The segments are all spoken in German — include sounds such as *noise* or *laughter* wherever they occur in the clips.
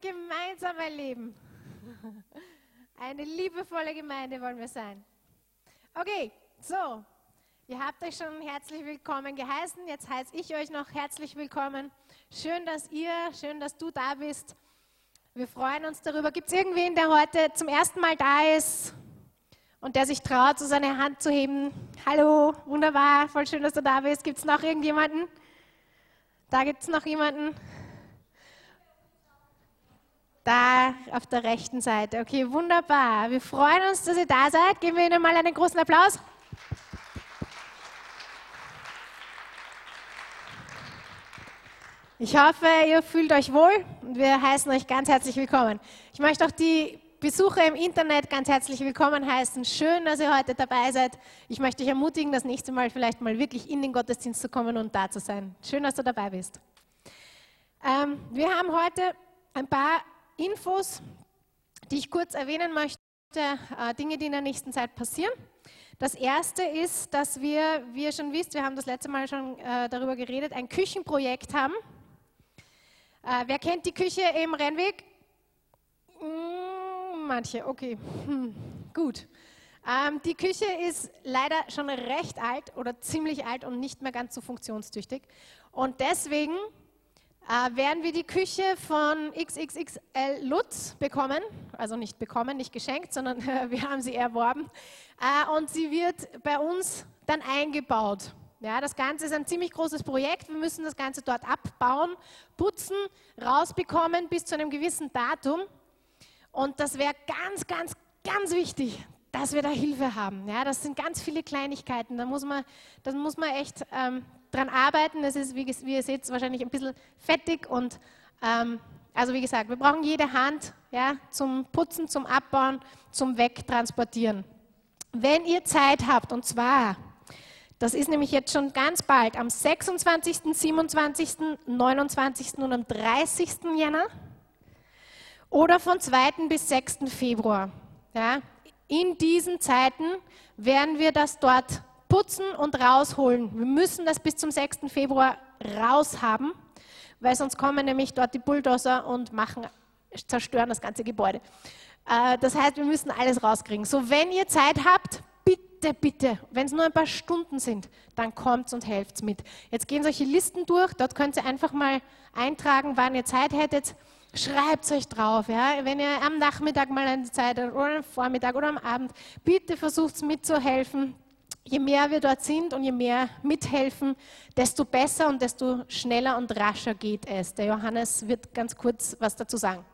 gemeinsam erleben. Eine liebevolle Gemeinde wollen wir sein. Okay, so, ihr habt euch schon herzlich willkommen geheißen. Jetzt heiße ich euch noch herzlich willkommen. Schön, dass ihr, schön, dass du da bist. Wir freuen uns darüber. Gibt es irgendwen, der heute zum ersten Mal da ist und der sich traut, so seine Hand zu heben? Hallo, wunderbar, voll schön, dass du da bist. Gibt es noch irgendjemanden? Da gibt es noch jemanden. Da auf der rechten Seite. Okay, wunderbar. Wir freuen uns, dass ihr da seid. Geben wir Ihnen mal einen großen Applaus. Ich hoffe, ihr fühlt euch wohl und wir heißen euch ganz herzlich willkommen. Ich möchte auch die Besucher im Internet ganz herzlich willkommen heißen. Schön, dass ihr heute dabei seid. Ich möchte euch ermutigen, das nächste Mal vielleicht mal wirklich in den Gottesdienst zu kommen und da zu sein. Schön, dass du dabei bist. Ähm, wir haben heute ein paar Infos, die ich kurz erwähnen möchte, äh, Dinge, die in der nächsten Zeit passieren. Das erste ist, dass wir, wie ihr schon wisst, wir haben das letzte Mal schon äh, darüber geredet, ein Küchenprojekt haben. Äh, wer kennt die Küche im Rennweg? Mm, manche, okay. Hm, gut. Ähm, die Küche ist leider schon recht alt oder ziemlich alt und nicht mehr ganz so funktionstüchtig. Und deswegen äh, werden wir die Küche von XXXL Lutz bekommen, also nicht bekommen, nicht geschenkt, sondern *laughs* wir haben sie erworben. Äh, und sie wird bei uns dann eingebaut. Ja, das Ganze ist ein ziemlich großes Projekt. Wir müssen das Ganze dort abbauen, putzen, rausbekommen bis zu einem gewissen Datum. Und das wäre ganz, ganz, ganz wichtig, dass wir da Hilfe haben. Ja, das sind ganz viele Kleinigkeiten. Da muss man, da muss man echt ähm, dran arbeiten. Es ist, wie, wie, ihr seht, wahrscheinlich ein bisschen fettig und ähm, also wie gesagt, wir brauchen jede Hand ja, zum Putzen, zum Abbauen, zum Wegtransportieren. Wenn ihr Zeit habt, und zwar, das ist nämlich jetzt schon ganz bald, am 26., 27., 29. und am 30. Jänner oder von 2. bis 6. Februar. Ja, in diesen Zeiten werden wir das dort putzen und rausholen. Wir müssen das bis zum 6. Februar raus haben, weil sonst kommen nämlich dort die Bulldozer und machen, zerstören das ganze Gebäude. Äh, das heißt, wir müssen alles rauskriegen. So, wenn ihr Zeit habt, bitte, bitte, wenn es nur ein paar Stunden sind, dann kommt und helft mit. Jetzt gehen solche Listen durch, dort könnt ihr einfach mal eintragen, wann ihr Zeit hättet. Schreibt euch drauf, ja? wenn ihr am Nachmittag mal eine Zeit habt oder am Vormittag oder am Abend, bitte versucht mitzuhelfen je mehr wir dort sind und je mehr mithelfen, desto besser und desto schneller und rascher geht es. Der Johannes wird ganz kurz was dazu sagen.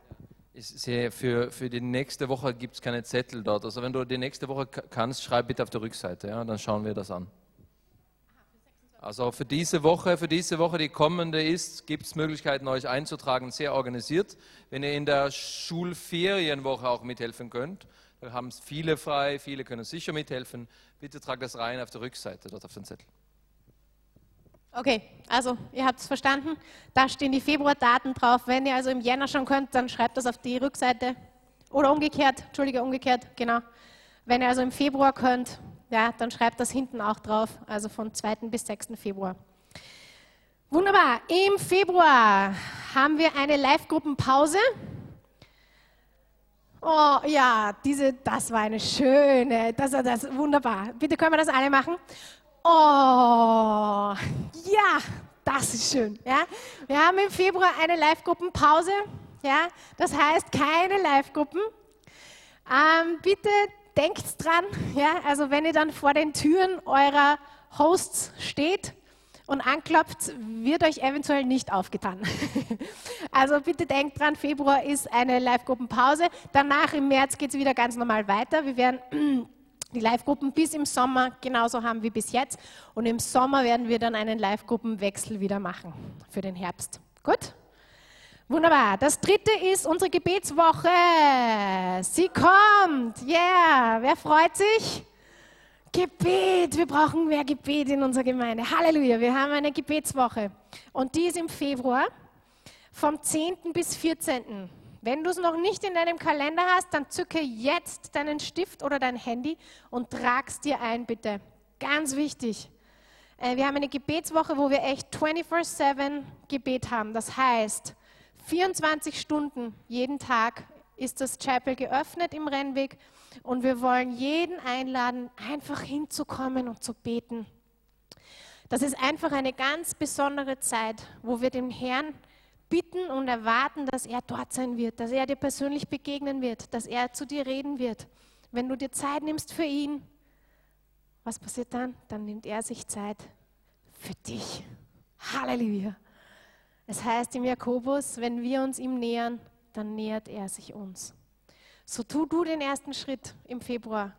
Sehe, für, für die nächste Woche gibt es keine Zettel dort. Also wenn du die nächste Woche kannst, schreib bitte auf der Rückseite, ja, dann schauen wir das an. Also für diese Woche, für diese Woche, die kommende ist, gibt es Möglichkeiten, euch einzutragen, sehr organisiert. Wenn ihr in der Schulferienwoche auch mithelfen könnt, da haben es viele frei, viele können sicher mithelfen. Bitte tragt das rein auf der Rückseite, dort auf den Zettel. Okay, also ihr habt es verstanden. Da stehen die Februardaten drauf. Wenn ihr also im Jänner schon könnt, dann schreibt das auf die Rückseite. Oder umgekehrt, Entschuldige, umgekehrt, genau. Wenn ihr also im Februar könnt, ja, dann schreibt das hinten auch drauf, also von 2. bis 6. Februar. Wunderbar. Im Februar haben wir eine Live-Gruppenpause. Oh ja, diese, das war eine schöne, das war das wunderbar. Bitte können wir das alle machen? Oh, ja, das ist schön. Ja, wir haben im Februar eine Live-Gruppenpause. Ja, das heißt keine Live-Gruppen. Ähm, bitte denkt dran. Ja, also wenn ihr dann vor den Türen eurer Hosts steht, und anklopft, wird euch eventuell nicht aufgetan. *laughs* also bitte denkt dran, Februar ist eine Live-Gruppenpause. Danach im März geht es wieder ganz normal weiter. Wir werden *clears throat* die Live-Gruppen bis im Sommer genauso haben wie bis jetzt. Und im Sommer werden wir dann einen Live-Gruppenwechsel wieder machen für den Herbst. Gut? Wunderbar. Das dritte ist unsere Gebetswoche. Sie kommt. Yeah. Wer freut sich? Gebet, wir brauchen mehr Gebet in unserer Gemeinde. Halleluja, wir haben eine Gebetswoche und die ist im Februar vom 10. bis 14. Wenn du es noch nicht in deinem Kalender hast, dann zücke jetzt deinen Stift oder dein Handy und trag es dir ein, bitte. Ganz wichtig. Äh, wir haben eine Gebetswoche, wo wir echt 24-7 Gebet haben. Das heißt, 24 Stunden jeden Tag ist das Chapel geöffnet im Rennweg und wir wollen jeden einladen, einfach hinzukommen und zu beten. Das ist einfach eine ganz besondere Zeit, wo wir dem Herrn bitten und erwarten, dass er dort sein wird, dass er dir persönlich begegnen wird, dass er zu dir reden wird. Wenn du dir Zeit nimmst für ihn, was passiert dann? Dann nimmt er sich Zeit für dich. Halleluja. Es heißt im Jakobus, wenn wir uns ihm nähern, dann nähert er sich uns. So tu du den ersten Schritt im Februar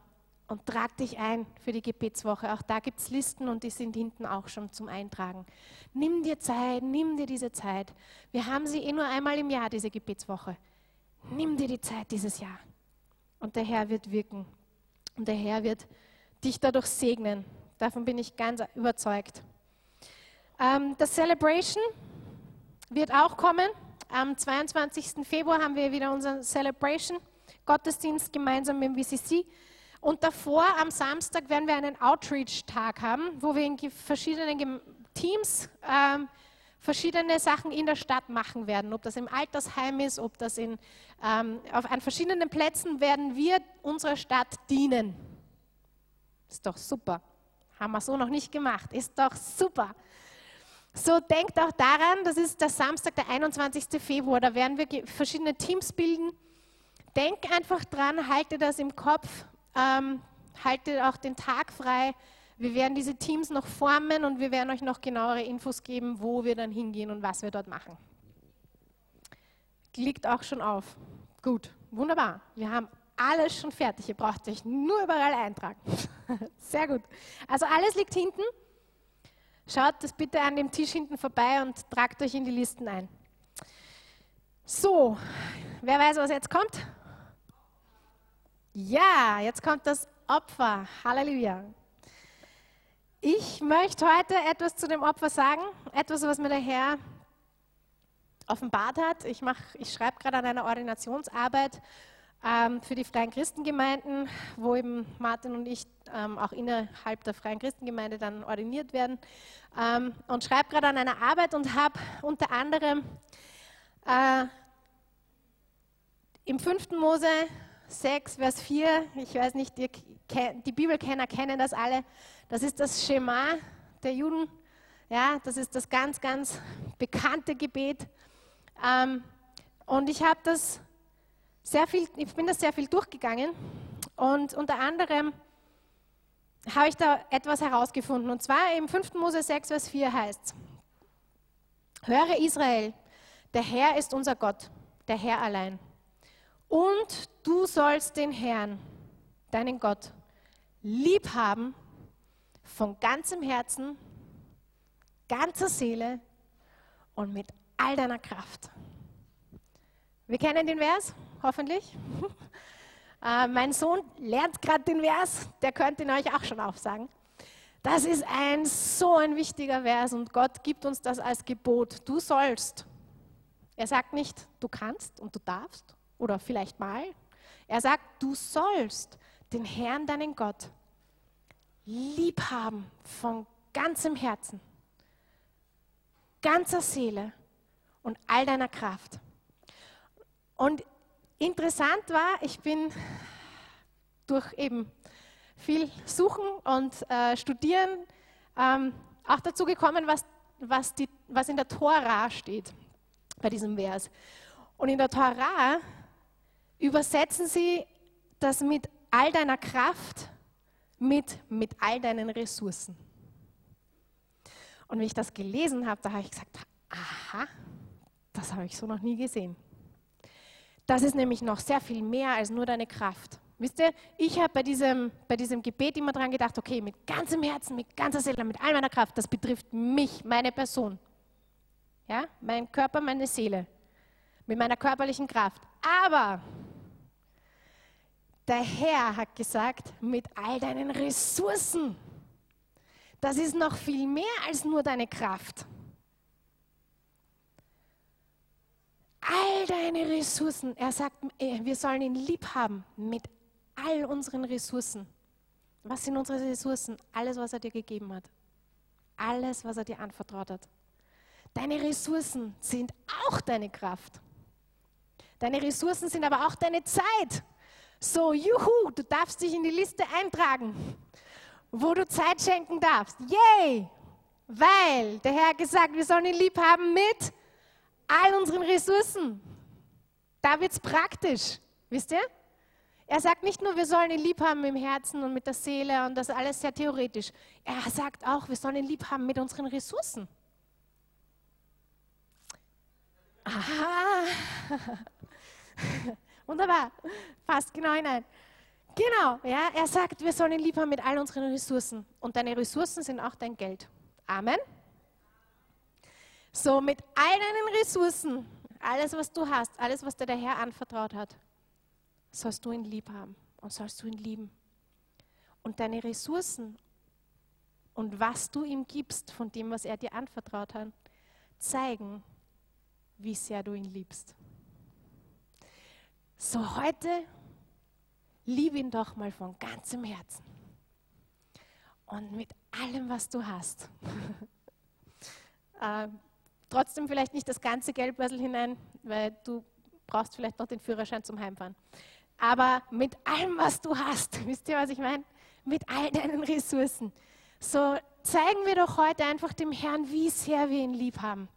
und trag dich ein für die Gebetswoche. Auch da gibt es Listen und die sind hinten auch schon zum Eintragen. Nimm dir Zeit, nimm dir diese Zeit. Wir haben sie eh nur einmal im Jahr, diese Gebetswoche. Nimm dir die Zeit dieses Jahr. Und der Herr wird wirken. Und der Herr wird dich dadurch segnen. Davon bin ich ganz überzeugt. Ähm, das Celebration wird auch kommen. Am 22. Februar haben wir wieder unseren Celebration Gottesdienst gemeinsam mit dem VCC. Und davor, am Samstag, werden wir einen Outreach-Tag haben, wo wir in verschiedenen Teams ähm, verschiedene Sachen in der Stadt machen werden. Ob das im Altersheim ist, ob das in, ähm, auf an verschiedenen Plätzen werden wir unserer Stadt dienen. Ist doch super. Haben wir so noch nicht gemacht. Ist doch super. So denkt auch daran, das ist der Samstag, der 21. Februar, da werden wir verschiedene Teams bilden. Denk einfach dran, halte das im Kopf, ähm, halte auch den Tag frei. Wir werden diese Teams noch formen und wir werden euch noch genauere Infos geben, wo wir dann hingehen und was wir dort machen. Liegt auch schon auf. Gut, wunderbar. Wir haben alles schon fertig. Ihr braucht euch nur überall eintragen. *laughs* Sehr gut. Also alles liegt hinten. Schaut das bitte an dem Tisch hinten vorbei und tragt euch in die Listen ein. So, wer weiß, was jetzt kommt? Ja, jetzt kommt das Opfer. Halleluja. Ich möchte heute etwas zu dem Opfer sagen, etwas, was mir der Herr offenbart hat. Ich, ich schreibe gerade an einer Ordinationsarbeit ähm, für die Freien Christengemeinden, wo eben Martin und ich ähm, auch innerhalb der Freien Christengemeinde dann ordiniert werden. Ähm, und schreibe gerade an einer Arbeit und habe unter anderem äh, im 5. Mose 6, Vers 4, ich weiß nicht, die, die Bibelkenner kennen das alle, das ist das Schema der Juden. Ja, das ist das ganz, ganz bekannte Gebet. Ähm, und ich habe das sehr viel, ich bin das sehr viel durchgegangen und unter anderem habe ich da etwas herausgefunden. Und zwar im 5. Mose 6, Vers 4 heißt Höre Israel, der Herr ist unser Gott, der Herr allein. Und du sollst den Herrn, deinen Gott, lieb haben von ganzem Herzen, ganzer Seele und mit all deiner Kraft. Wir kennen den Vers? Hoffentlich. *laughs* Äh, mein Sohn lernt gerade den Vers, der könnte ihn euch auch schon aufsagen. Das ist ein so ein wichtiger Vers und Gott gibt uns das als Gebot. Du sollst. Er sagt nicht, du kannst und du darfst oder vielleicht mal. Er sagt, du sollst den Herrn, deinen Gott, lieb haben von ganzem Herzen, ganzer Seele und all deiner Kraft. Und Interessant war, ich bin durch eben viel Suchen und äh, Studieren ähm, auch dazu gekommen, was, was, die, was in der Tora steht bei diesem Vers. Und in der Tora übersetzen sie das mit all deiner Kraft mit, mit all deinen Ressourcen. Und wie ich das gelesen habe, da habe ich gesagt, aha, das habe ich so noch nie gesehen. Das ist nämlich noch sehr viel mehr als nur deine Kraft. Wisst ihr, ich habe bei diesem, bei diesem Gebet immer dran gedacht, okay, mit ganzem Herzen, mit ganzer Seele, mit all meiner Kraft, das betrifft mich, meine Person. Ja, mein Körper, meine Seele, mit meiner körperlichen Kraft. Aber der Herr hat gesagt, mit all deinen Ressourcen. Das ist noch viel mehr als nur deine Kraft. All deine Ressourcen. Er sagt, äh, wir sollen ihn lieb haben mit all unseren Ressourcen. Was sind unsere Ressourcen? Alles, was er dir gegeben hat. Alles, was er dir anvertraut hat. Deine Ressourcen sind auch deine Kraft. Deine Ressourcen sind aber auch deine Zeit. So, juhu, du darfst dich in die Liste eintragen, wo du Zeit schenken darfst. Yay! Weil der Herr gesagt, wir sollen ihn lieb haben mit all unseren Ressourcen. Da wird es praktisch, wisst ihr? Er sagt nicht nur, wir sollen ihn lieb haben im Herzen und mit der Seele und das alles sehr theoretisch. Er sagt auch, wir sollen ihn lieb haben mit unseren Ressourcen. Aha. *laughs* Wunderbar. Passt genau hinein. Genau, ja, er sagt, wir sollen ihn lieb haben mit all unseren Ressourcen. Und deine Ressourcen sind auch dein Geld. Amen. So, mit all deinen Ressourcen, alles, was du hast, alles, was dir der Herr anvertraut hat, sollst du ihn lieb haben und sollst du ihn lieben. Und deine Ressourcen und was du ihm gibst von dem, was er dir anvertraut hat, zeigen, wie sehr du ihn liebst. So heute lieb ihn doch mal von ganzem Herzen und mit allem, was du hast. *laughs* äh, trotzdem vielleicht nicht das ganze Geldbörsel hinein, weil du brauchst vielleicht noch den Führerschein zum Heimfahren. Aber mit allem, was du hast, *laughs* wisst ihr, was ich meine? Mit all deinen Ressourcen. So zeigen wir doch heute einfach dem Herrn, wie sehr wir ihn lieb haben.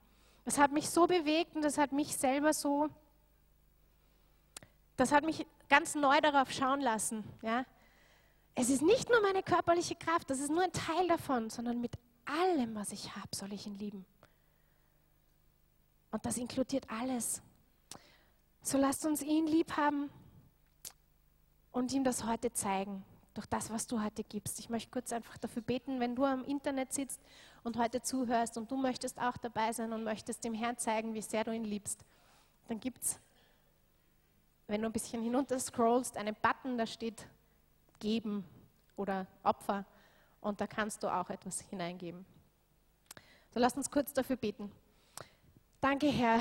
Das hat mich so bewegt und das hat mich selber so, das hat mich ganz neu darauf schauen lassen. Ja? Es ist nicht nur meine körperliche Kraft, das ist nur ein Teil davon, sondern mit allem, was ich habe, soll ich ihn lieben. Und das inkludiert alles. So lasst uns ihn lieb haben und ihm das heute zeigen, durch das, was du heute gibst. Ich möchte kurz einfach dafür beten, wenn du am Internet sitzt und heute zuhörst und du möchtest auch dabei sein und möchtest dem Herrn zeigen, wie sehr du ihn liebst, dann gibt es, wenn du ein bisschen hinunter scrollst, einen Button, da steht Geben oder Opfer und da kannst du auch etwas hineingeben. So lass uns kurz dafür beten. Danke, Herr.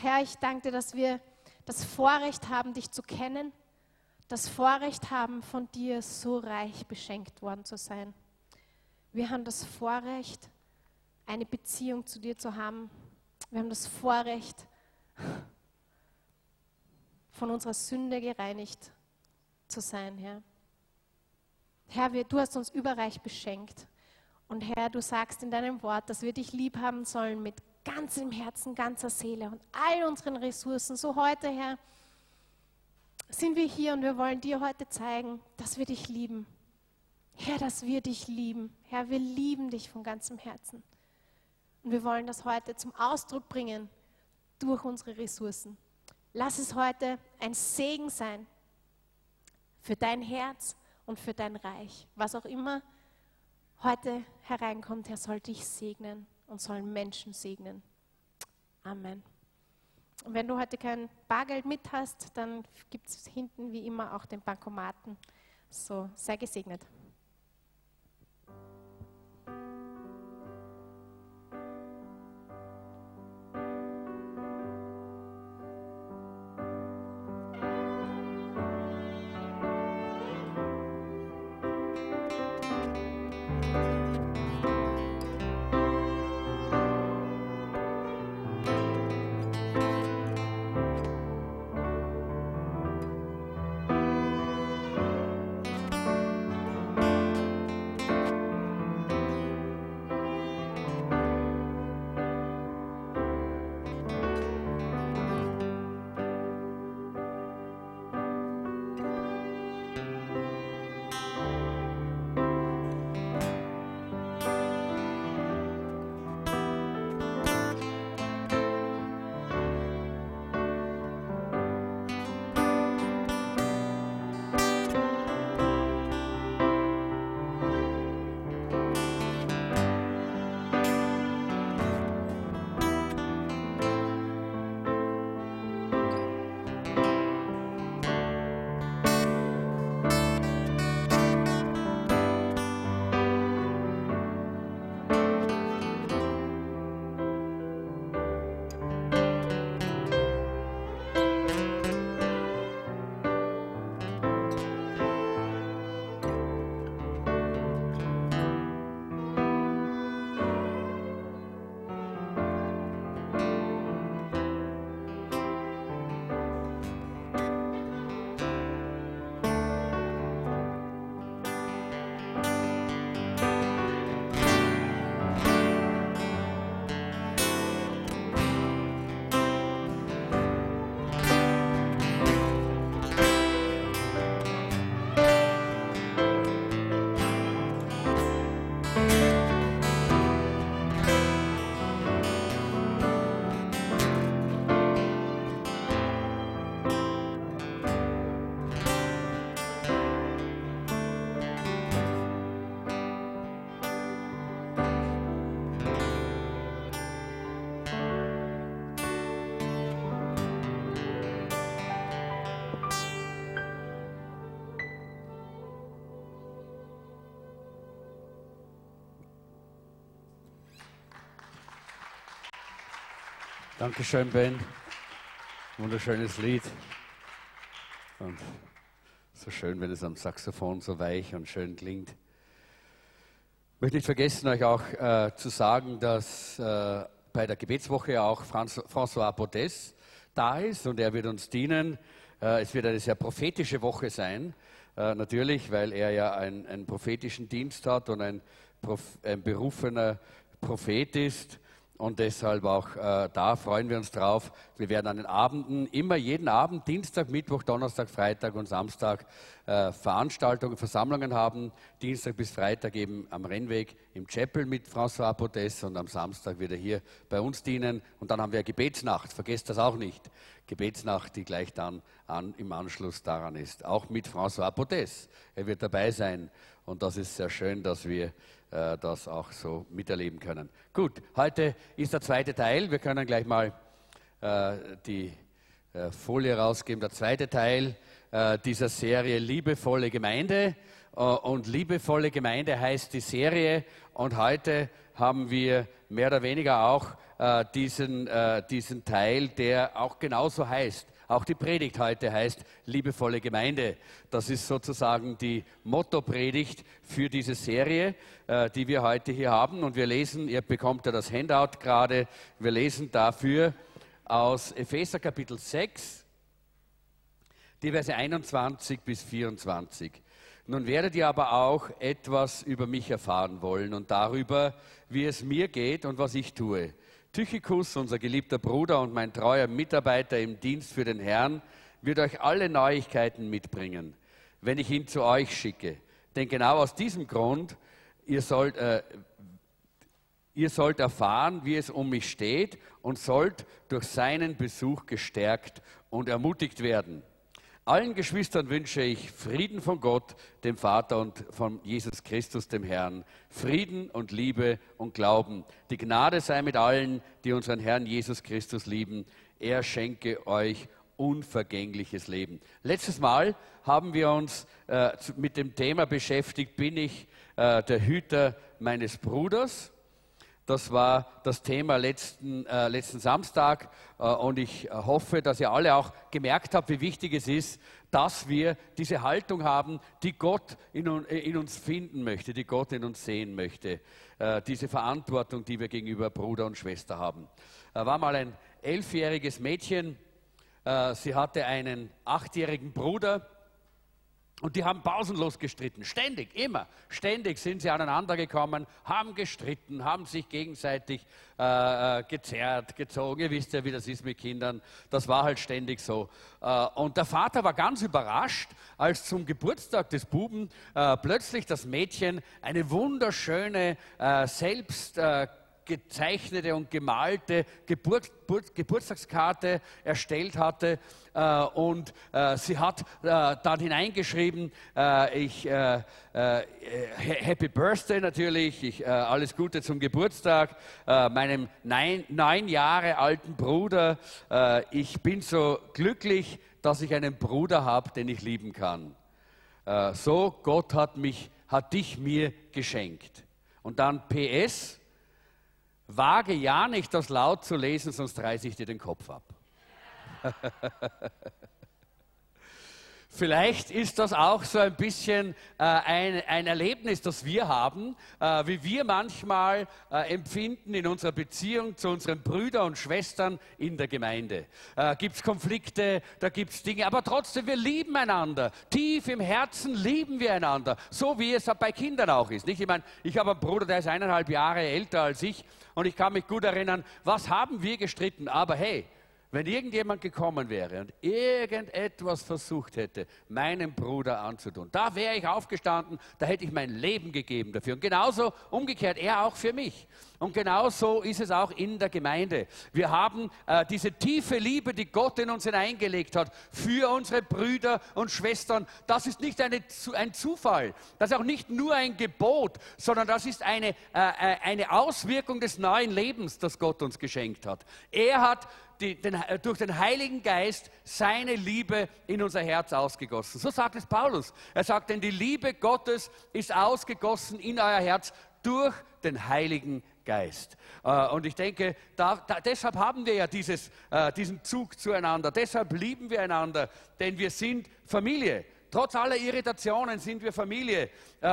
Herr, ich danke dir, dass wir das Vorrecht haben, dich zu kennen, das Vorrecht haben, von dir so reich beschenkt worden zu sein. Wir haben das Vorrecht, eine Beziehung zu dir zu haben. Wir haben das Vorrecht, von unserer Sünde gereinigt zu sein, Herr. Herr, wir, du hast uns überreich beschenkt. Und Herr, du sagst in deinem Wort, dass wir dich lieb haben sollen mit ganzem Herzen, ganzer Seele und all unseren Ressourcen. So heute, Herr, sind wir hier und wir wollen dir heute zeigen, dass wir dich lieben. Herr, dass wir dich lieben. Herr, wir lieben dich von ganzem Herzen. Und wir wollen das heute zum Ausdruck bringen durch unsere Ressourcen. Lass es heute ein Segen sein für dein Herz und für dein Reich. Was auch immer heute hereinkommt, Herr, soll dich segnen und soll Menschen segnen. Amen. Und wenn du heute kein Bargeld mit hast, dann gibt es hinten wie immer auch den Bankomaten. So, sei gesegnet. Dankeschön, Ben. Wunderschönes Lied. Und so schön, wenn es am Saxophon so weich und schön klingt. Ich möchte nicht vergessen, euch auch äh, zu sagen, dass äh, bei der Gebetswoche auch Franz, François Podès da ist und er wird uns dienen. Äh, es wird eine sehr prophetische Woche sein, äh, natürlich, weil er ja ein, einen prophetischen Dienst hat und ein, ein berufener Prophet ist. Und deshalb auch äh, da freuen wir uns drauf. Wir werden an den Abenden, immer jeden Abend, Dienstag, Mittwoch, Donnerstag, Freitag und Samstag äh, Veranstaltungen, Versammlungen haben. Dienstag bis Freitag eben am Rennweg im Chapel mit François Podès und am Samstag wieder hier bei uns dienen. Und dann haben wir Gebetsnacht, vergesst das auch nicht. Gebetsnacht, die gleich dann an, im Anschluss daran ist. Auch mit François Podès. Er wird dabei sein. Und das ist sehr schön, dass wir äh, das auch so miterleben können. Gut, heute ist der zweite Teil. Wir können gleich mal äh, die äh, Folie rausgeben. Der zweite Teil äh, dieser Serie Liebevolle Gemeinde. Äh, und liebevolle Gemeinde heißt die Serie. Und heute haben wir mehr oder weniger auch äh, diesen, diesen Teil, der auch genauso heißt. Auch die Predigt heute heißt liebevolle Gemeinde. Das ist sozusagen die Motto-Predigt für diese Serie, äh, die wir heute hier haben. Und wir lesen, ihr bekommt ja das Handout gerade, wir lesen dafür aus Epheser Kapitel 6, die Verse 21 bis 24. Nun werdet ihr aber auch etwas über mich erfahren wollen und darüber, wie es mir geht und was ich tue. Tychikus, unser geliebter Bruder und mein treuer Mitarbeiter im Dienst für den Herrn, wird euch alle Neuigkeiten mitbringen, wenn ich ihn zu euch schicke. Denn genau aus diesem Grund, ihr sollt, äh, ihr sollt erfahren, wie es um mich steht und sollt durch seinen Besuch gestärkt und ermutigt werden. Allen Geschwistern wünsche ich Frieden von Gott, dem Vater und von Jesus Christus, dem Herrn. Frieden und Liebe und Glauben. Die Gnade sei mit allen, die unseren Herrn Jesus Christus lieben. Er schenke euch unvergängliches Leben. Letztes Mal haben wir uns äh, mit dem Thema beschäftigt, bin ich äh, der Hüter meines Bruders? Das war das Thema letzten, äh, letzten Samstag äh, und ich äh, hoffe, dass ihr alle auch gemerkt habt, wie wichtig es ist, dass wir diese Haltung haben, die Gott in, äh, in uns finden möchte, die Gott in uns sehen möchte. Äh, diese Verantwortung, die wir gegenüber Bruder und Schwester haben. Da war mal ein elfjähriges Mädchen, äh, sie hatte einen achtjährigen Bruder und die haben pausenlos gestritten, ständig, immer, ständig sind sie aneinander gekommen, haben gestritten, haben sich gegenseitig äh, äh, gezerrt, gezogen. Ihr wisst ja, wie das ist mit Kindern. Das war halt ständig so. Äh, und der Vater war ganz überrascht, als zum Geburtstag des Buben äh, plötzlich das Mädchen eine wunderschöne, äh, selbst äh, gezeichnete und gemalte Geburt, Geburtstagskarte erstellt hatte. Äh, und äh, sie hat äh, dann hineingeschrieben, äh, ich, äh, äh, Happy Birthday natürlich, ich, alles Gute zum Geburtstag, meinem neun, neun, Jahre alten Bruder. ich bin so glücklich, dass ich einen Bruder habe, den ich lieben kann. so, Gott hat, mich, hat dich mir geschenkt. Und dann PS, Wage ja nicht, das laut zu lesen, sonst reiße ich dir den Kopf ab. *laughs* Vielleicht ist das auch so ein bisschen äh, ein, ein, Erlebnis, das wir haben, äh, wie wir manchmal äh, empfinden in unserer Beziehung zu unseren Brüdern und Schwestern in der Gemeinde. Äh, gibt es Konflikte, da gibt es Dinge, aber trotzdem, wir lieben einander. Tief im Herzen lieben wir einander, so wie es bei Kindern auch ist. Nicht? Ich meine, ich habe einen Bruder, der ist eineinhalb Jahre älter als ich und ich kann mich gut erinnern, was haben wir gestritten, aber hey, wenn irgendjemand gekommen wäre und irgendetwas versucht hätte, meinem Bruder anzutun, da wäre ich aufgestanden, da hätte ich mein Leben gegeben dafür. Und genauso umgekehrt, er auch für mich. Und genauso ist es auch in der Gemeinde. Wir haben äh, diese tiefe Liebe, die Gott in uns hineingelegt hat, für unsere Brüder und Schwestern. Das ist nicht eine, ein Zufall, das ist auch nicht nur ein Gebot, sondern das ist eine, äh, äh eine Auswirkung des neuen Lebens, das Gott uns geschenkt hat. Er hat die, den, äh, durch den Heiligen Geist seine Liebe in unser Herz ausgegossen. So sagt es Paulus. Er sagt, denn die Liebe Gottes ist ausgegossen in euer Herz durch den Heiligen Geist. Äh, und ich denke, da, da, deshalb haben wir ja dieses, äh, diesen Zug zueinander. Deshalb lieben wir einander, denn wir sind Familie. Trotz aller Irritationen sind wir Familie.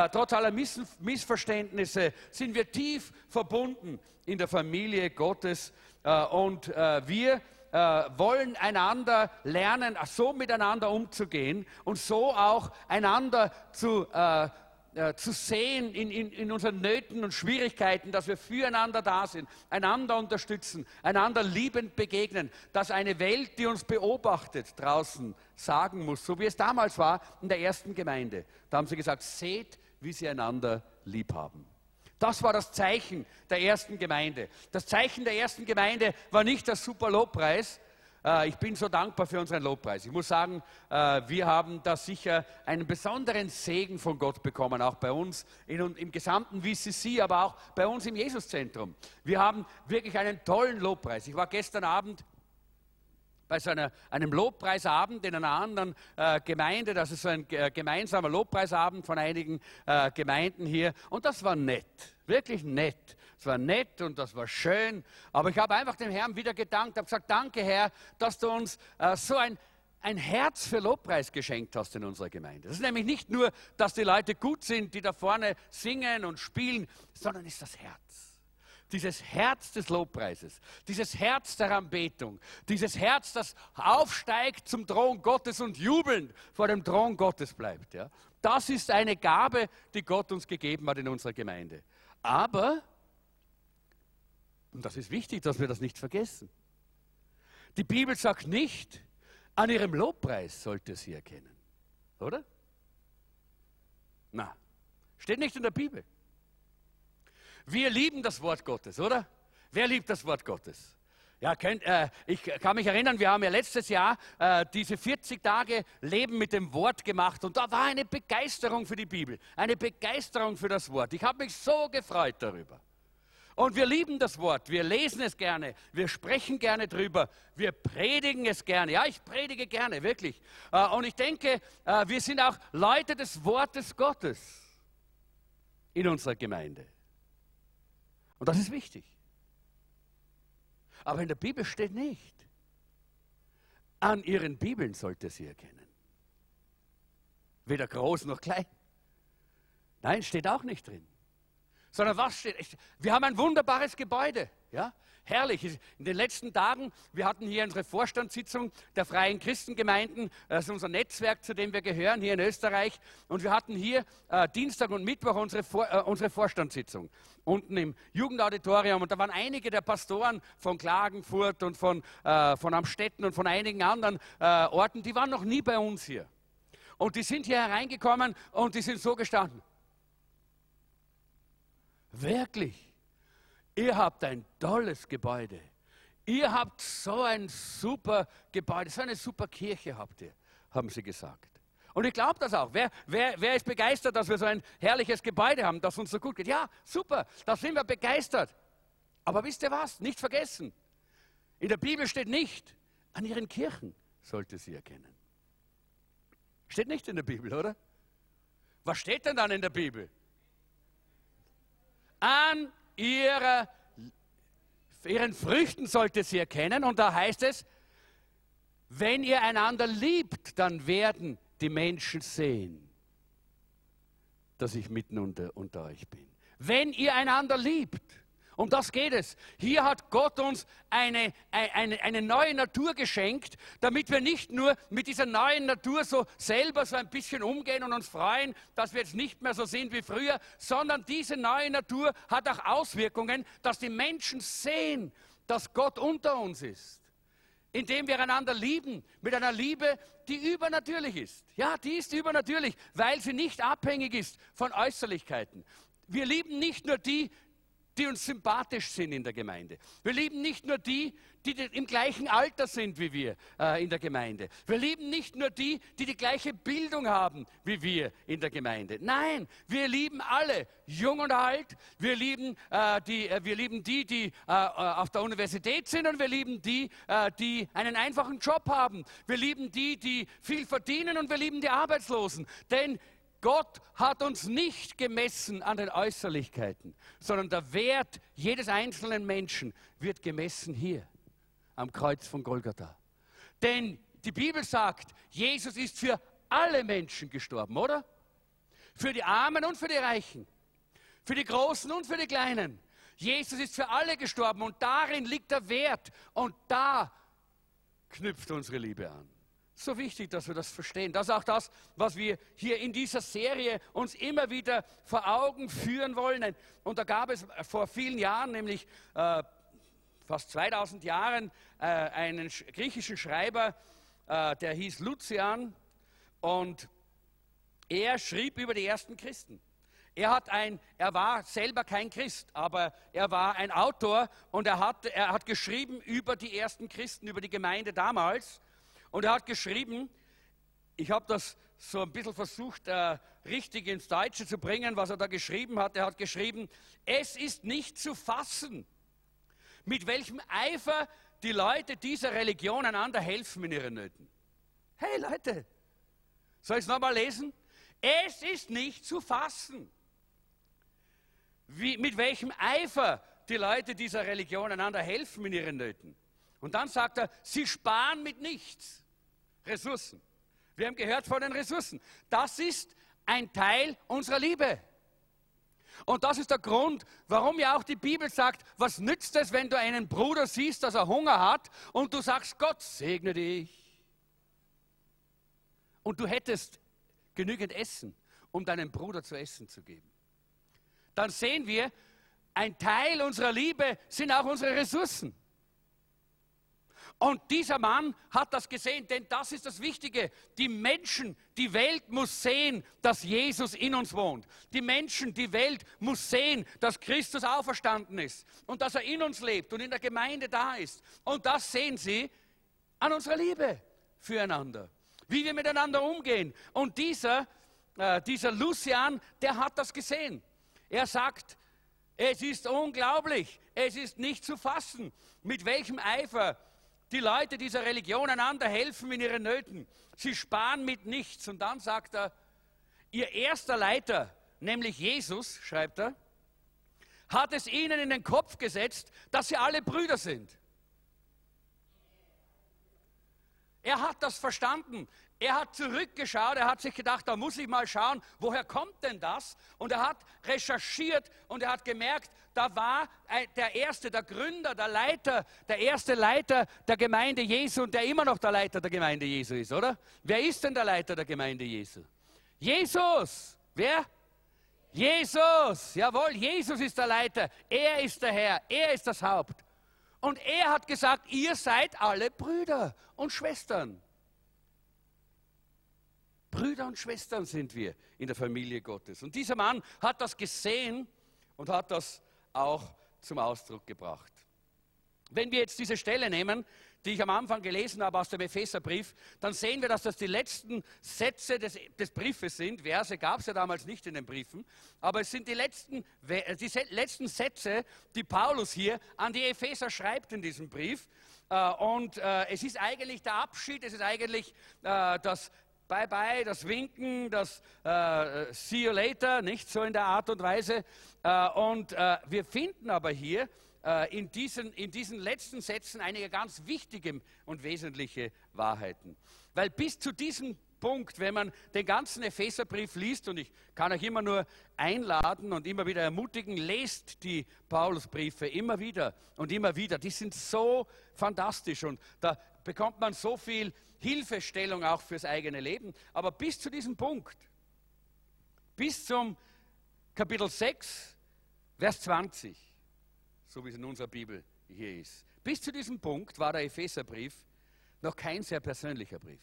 Trotz aller Miss Missverständnisse sind wir tief verbunden in der Familie Gottes. Äh, und äh, wir äh, wollen einander lernen, so miteinander umzugehen und so auch einander zu zu sehen in, in, in unseren Nöten und Schwierigkeiten, dass wir füreinander da sind, einander unterstützen, einander liebend begegnen, dass eine Welt, die uns beobachtet draußen, sagen muss, so wie es damals war in der ersten Gemeinde. Da haben sie gesagt, seht, wie sie einander lieb haben. Das war das Zeichen der ersten Gemeinde. Das Zeichen der ersten Gemeinde war nicht der Super Lobpreis, äh, ich bin so dankbar für unseren Lobpreis. Ich muss sagen, äh, wir haben da sicher einen besonderen Segen von Gott bekommen, auch bei uns im gesamten VCC, aber auch bei uns im Jesuszentrum. Wir haben wirklich einen tollen Lobpreis. Ich war gestern Abend bei so einer, einem Lobpreisabend in einer anderen äh, Gemeinde. Das ist so ein äh, gemeinsamer Lobpreisabend von einigen äh, Gemeinden hier. Und das war nett, wirklich nett. Es war nett und das war schön, aber ich habe einfach dem Herrn wieder gedankt, habe gesagt, danke Herr, dass du uns äh, so ein, ein Herz für Lobpreis geschenkt hast in unserer Gemeinde. Das ist nämlich nicht nur, dass die Leute gut sind, die da vorne singen und spielen, sondern ist das Herz dieses Herz des Lobpreises, dieses Herz der Anbetung, dieses Herz, das aufsteigt zum Thron Gottes und jubelnd vor dem Thron Gottes bleibt. Ja? Das ist eine Gabe, die Gott uns gegeben hat in unserer Gemeinde. Aber und das ist wichtig, dass wir das nicht vergessen. Die Bibel sagt nicht, an ihrem Lobpreis sollte sie erkennen. Oder? Na, steht nicht in der Bibel. Wir lieben das Wort Gottes, oder? Wer liebt das Wort Gottes? Ja, könnt, äh, ich kann mich erinnern, wir haben ja letztes Jahr äh, diese 40 Tage Leben mit dem Wort gemacht und da war eine Begeisterung für die Bibel, eine Begeisterung für das Wort. Ich habe mich so gefreut darüber. Und wir lieben das Wort, wir lesen es gerne, wir sprechen gerne drüber, wir predigen es gerne. Ja, ich predige gerne, wirklich. Äh, und ich denke, äh, wir sind auch Leute des Wortes Gottes in unserer Gemeinde. Und das ist wichtig. Aber in der Bibel steht nicht, an ihren Bibeln sollte sie erkennen. Weder groß noch klein. Nein, steht auch nicht drin sondern was steht? Wir haben ein wunderbares Gebäude. Ja? Herrlich. In den letzten Tagen, wir hatten hier unsere Vorstandssitzung der Freien Christengemeinden, das ist unser Netzwerk, zu dem wir gehören, hier in Österreich. Und wir hatten hier äh, Dienstag und Mittwoch unsere, Vor äh, unsere Vorstandssitzung unten im Jugendauditorium. Und da waren einige der Pastoren von Klagenfurt und von, äh, von Amstetten und von einigen anderen äh, Orten, die waren noch nie bei uns hier. Und die sind hier hereingekommen und die sind so gestanden. Wirklich. Ihr habt ein tolles Gebäude. Ihr habt so ein super Gebäude, so eine super Kirche habt ihr, haben sie gesagt. Und ich glaube das auch. Wer, wer, wer ist begeistert, dass wir so ein herrliches Gebäude haben, das uns so gut geht? Ja, super, da sind wir begeistert. Aber wisst ihr was? Nicht vergessen. In der Bibel steht nicht, an ihren Kirchen sollte sie erkennen. Steht nicht in der Bibel, oder? Was steht denn dann in der Bibel? An ihrer, ihren Früchten sollte sie erkennen. Und da heißt es, wenn ihr einander liebt, dann werden die Menschen sehen, dass ich mitten unter, unter euch bin. Wenn ihr einander liebt. Um das geht es. Hier hat Gott uns eine, eine, eine neue Natur geschenkt, damit wir nicht nur mit dieser neuen Natur so selber so ein bisschen umgehen und uns freuen, dass wir jetzt nicht mehr so sind wie früher, sondern diese neue Natur hat auch Auswirkungen, dass die Menschen sehen, dass Gott unter uns ist. Indem wir einander lieben, mit einer Liebe, die übernatürlich ist. Ja, die ist übernatürlich, weil sie nicht abhängig ist von Äußerlichkeiten. Wir lieben nicht nur die, die uns sympathisch sind in der Gemeinde. Wir lieben nicht nur die, die im gleichen Alter sind wie wir äh, in der Gemeinde. Wir lieben nicht nur die, die die gleiche Bildung haben wie wir in der Gemeinde. Nein, wir lieben alle, jung und alt. Wir lieben, äh, die, äh, wir lieben die, die äh, auf der Universität sind und wir lieben die, äh, die einen einfachen Job haben. Wir lieben die, die viel verdienen und wir lieben die Arbeitslosen. Denn Gott hat uns nicht gemessen an den Äußerlichkeiten, sondern der Wert jedes einzelnen Menschen wird gemessen hier am Kreuz von Golgatha. Denn die Bibel sagt, Jesus ist für alle Menschen gestorben, oder? Für die Armen und für die Reichen, für die Großen und für die Kleinen. Jesus ist für alle gestorben und darin liegt der Wert und da knüpft unsere Liebe an. So wichtig, dass wir das verstehen. Das ist auch das, was wir hier in dieser Serie uns immer wieder vor Augen führen wollen. Und da gab es vor vielen Jahren, nämlich äh, fast 2000 Jahren, äh, einen griechischen Schreiber, äh, der hieß Lucian. Und er schrieb über die ersten Christen. Er, ein, er war selber kein Christ, aber er war ein Autor und er hat, er hat geschrieben über die ersten Christen, über die Gemeinde damals. Und er hat geschrieben, ich habe das so ein bisschen versucht, äh, richtig ins Deutsche zu bringen, was er da geschrieben hat. Er hat geschrieben, es ist nicht zu fassen, mit welchem Eifer die Leute dieser Religion einander helfen in ihren Nöten. Hey Leute, soll ich es nochmal lesen? Es ist nicht zu fassen, wie, mit welchem Eifer die Leute dieser Religion einander helfen in ihren Nöten. Und dann sagt er, sie sparen mit nichts. Ressourcen. Wir haben gehört von den Ressourcen. Das ist ein Teil unserer Liebe. Und das ist der Grund, warum ja auch die Bibel sagt, was nützt es, wenn du einen Bruder siehst, dass er Hunger hat und du sagst, Gott segne dich. Und du hättest genügend Essen, um deinem Bruder zu essen zu geben dann sehen wir, ein Teil unserer Liebe sind auch unsere Ressourcen. Und dieser Mann hat das gesehen, denn das ist das Wichtige. Die Menschen, die Welt muss sehen, dass Jesus in uns wohnt. Die Menschen, die Welt muss sehen, dass Christus auferstanden ist und dass er in uns lebt und in der Gemeinde da ist. Und das sehen sie an unserer Liebe füreinander, wie wir miteinander umgehen. Und dieser, äh, dieser Lucian, der hat das gesehen. Er sagt, es ist unglaublich, es ist nicht zu fassen, mit welchem Eifer die Leute dieser Religion einander helfen in ihren Nöten. Sie sparen mit nichts. Und dann sagt er, ihr erster Leiter, nämlich Jesus, schreibt er, hat es ihnen in den Kopf gesetzt, dass sie alle Brüder sind. Er hat das verstanden. Er hat zurückgeschaut, er hat sich gedacht, da muss ich mal schauen, woher kommt denn das? Und er hat recherchiert und er hat gemerkt, da war der erste, der Gründer, der Leiter, der erste Leiter der Gemeinde Jesu und der immer noch der Leiter der Gemeinde Jesu ist, oder? Wer ist denn der Leiter der Gemeinde Jesu? Jesus! Wer? Jesus! Jawohl, Jesus ist der Leiter. Er ist der Herr. Er ist das Haupt. Und er hat gesagt, ihr seid alle Brüder und Schwestern. Brüder und Schwestern sind wir in der Familie Gottes. Und dieser Mann hat das gesehen und hat das auch zum Ausdruck gebracht. Wenn wir jetzt diese Stelle nehmen, die ich am Anfang gelesen habe aus dem Epheserbrief, dann sehen wir, dass das die letzten Sätze des, des Briefes sind. Verse gab es ja damals nicht in den Briefen, aber es sind die letzten, die letzten Sätze, die Paulus hier an die Epheser schreibt in diesem Brief. Äh, und äh, es ist eigentlich der Abschied, es ist eigentlich äh, das Bye bye, das Winken, das äh, See you later, nicht so in der Art und Weise. Äh, und äh, wir finden aber hier äh, in, diesen, in diesen letzten Sätzen einige ganz wichtige und wesentliche Wahrheiten. Weil bis zu diesem Punkt, wenn man den ganzen Epheserbrief liest, und ich kann euch immer nur einladen und immer wieder ermutigen, lest die Paulusbriefe immer wieder und immer wieder. Die sind so fantastisch und da bekommt man so viel Hilfestellung auch fürs eigene Leben. Aber bis zu diesem Punkt, bis zum Kapitel 6, Vers 20, so wie es in unserer Bibel hier ist, bis zu diesem Punkt war der Epheserbrief noch kein sehr persönlicher Brief.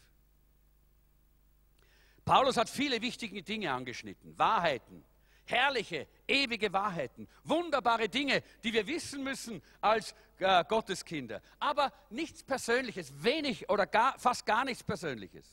Paulus hat viele wichtige Dinge angeschnitten, Wahrheiten, herrliche, ewige Wahrheiten, wunderbare Dinge, die wir wissen müssen als äh, Gotteskinder. Aber nichts Persönliches, wenig oder gar, fast gar nichts Persönliches.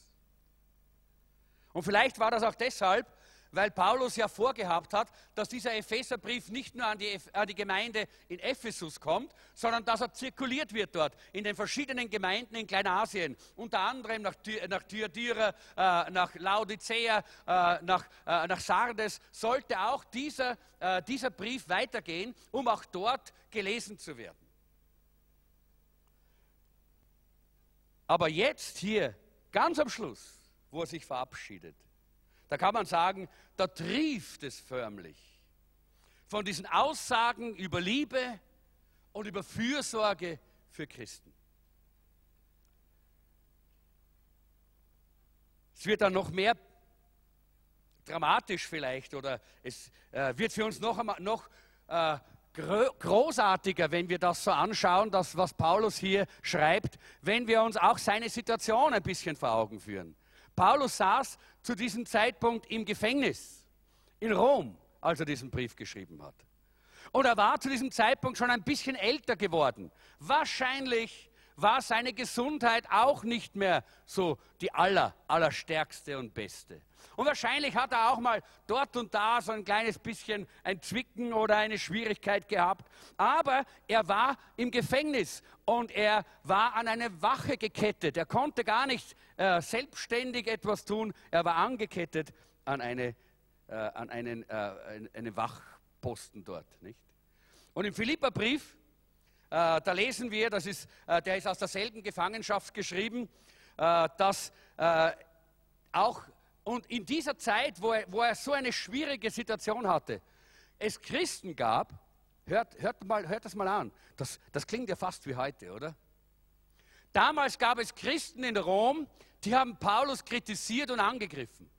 Und vielleicht war das auch deshalb, weil Paulus ja vorgehabt hat, dass dieser Epheserbrief nicht nur an die, an die Gemeinde in Ephesus kommt, sondern dass er zirkuliert wird dort in den verschiedenen Gemeinden in Kleinasien, unter anderem nach, nach Thyatira, äh, nach Laodicea, äh, nach, äh, nach Sardes, sollte auch dieser, äh, dieser Brief weitergehen, um auch dort gelesen zu werden. Aber jetzt hier, ganz am Schluss, wo er sich verabschiedet, da kann man sagen, da trieft es förmlich von diesen Aussagen über Liebe und über Fürsorge für Christen. Es wird dann noch mehr dramatisch vielleicht oder es äh, wird für uns noch, noch äh, großartiger, wenn wir das so anschauen, das, was Paulus hier schreibt, wenn wir uns auch seine Situation ein bisschen vor Augen führen. Paulus saß zu diesem Zeitpunkt im Gefängnis in Rom, als er diesen Brief geschrieben hat. Und er war zu diesem Zeitpunkt schon ein bisschen älter geworden. Wahrscheinlich war seine Gesundheit auch nicht mehr so die aller, allerstärkste und beste. Und wahrscheinlich hat er auch mal dort und da so ein kleines bisschen ein Zwicken oder eine Schwierigkeit gehabt. Aber er war im Gefängnis und er war an eine Wache gekettet. Er konnte gar nicht äh, selbstständig etwas tun. Er war angekettet an, eine, äh, an einen, äh, einen Wachposten dort. Nicht? Und im Philipperbrief, äh, da lesen wir, das ist, äh, der ist aus derselben Gefangenschaft geschrieben, äh, dass auch und in dieser Zeit, wo er, wo er so eine schwierige Situation hatte, es Christen gab, hört, hört, mal, hört das mal an, das, das klingt ja fast wie heute, oder? Damals gab es Christen in Rom, die haben Paulus kritisiert und angegriffen.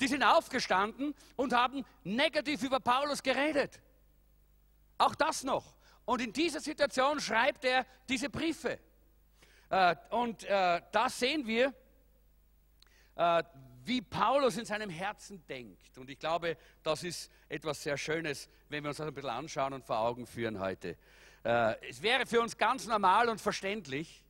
Die sind aufgestanden und haben negativ über Paulus geredet. Auch das noch. Und in dieser Situation schreibt er diese Briefe. Äh, und äh, da sehen wir, wie Paulus in seinem Herzen denkt. Und ich glaube, das ist etwas sehr Schönes, wenn wir uns das ein bisschen anschauen und vor Augen führen heute. Es wäre für uns ganz normal und verständlich,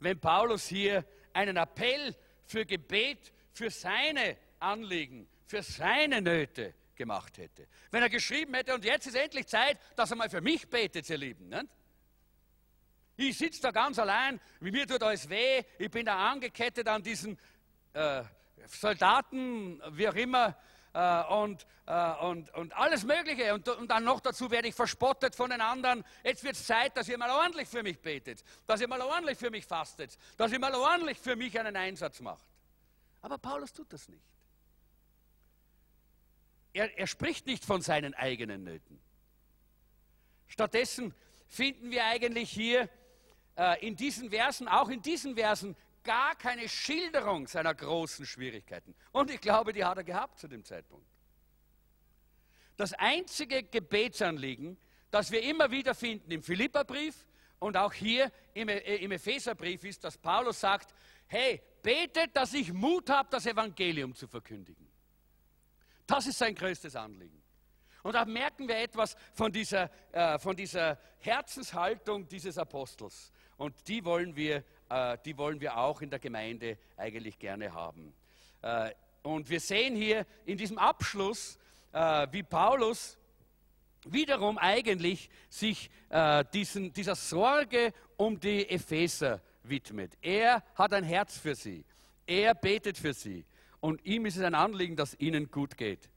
wenn Paulus hier einen Appell für Gebet, für seine Anliegen, für seine Nöte gemacht hätte. Wenn er geschrieben hätte, und jetzt ist endlich Zeit, dass er mal für mich betet, ihr Lieben. Nicht? Ich sitze da ganz allein, mir tut alles weh, ich bin da angekettet an diesen äh, Soldaten, wie auch immer, äh, und, äh, und, und alles Mögliche. Und, und dann noch dazu werde ich verspottet von den anderen. Jetzt wird es Zeit, dass ihr mal ordentlich für mich betet, dass ihr mal ordentlich für mich fastet, dass ihr mal ordentlich für mich einen Einsatz macht. Aber Paulus tut das nicht. Er, er spricht nicht von seinen eigenen Nöten. Stattdessen finden wir eigentlich hier äh, in diesen Versen, auch in diesen Versen, gar keine Schilderung seiner großen Schwierigkeiten. Und ich glaube, die hat er gehabt zu dem Zeitpunkt. Das einzige Gebetsanliegen, das wir immer wieder finden im Philipperbrief und auch hier im, äh, im Epheserbrief, ist, dass Paulus sagt: Hey, betet, dass ich Mut habe, das Evangelium zu verkündigen. Das ist sein größtes Anliegen. Und da merken wir etwas von dieser, äh, von dieser Herzenshaltung dieses Apostels. Und die wollen wir die wollen wir auch in der Gemeinde eigentlich gerne haben. Äh, und wir sehen hier in diesem Abschluss, äh, wie Paulus wiederum eigentlich sich diesen, dieser Sorge um die Epheser widmet. Er hat ein Herz für sie. Er betet für sie. Und ihm ist es ein Anliegen, dass ihnen gut geht.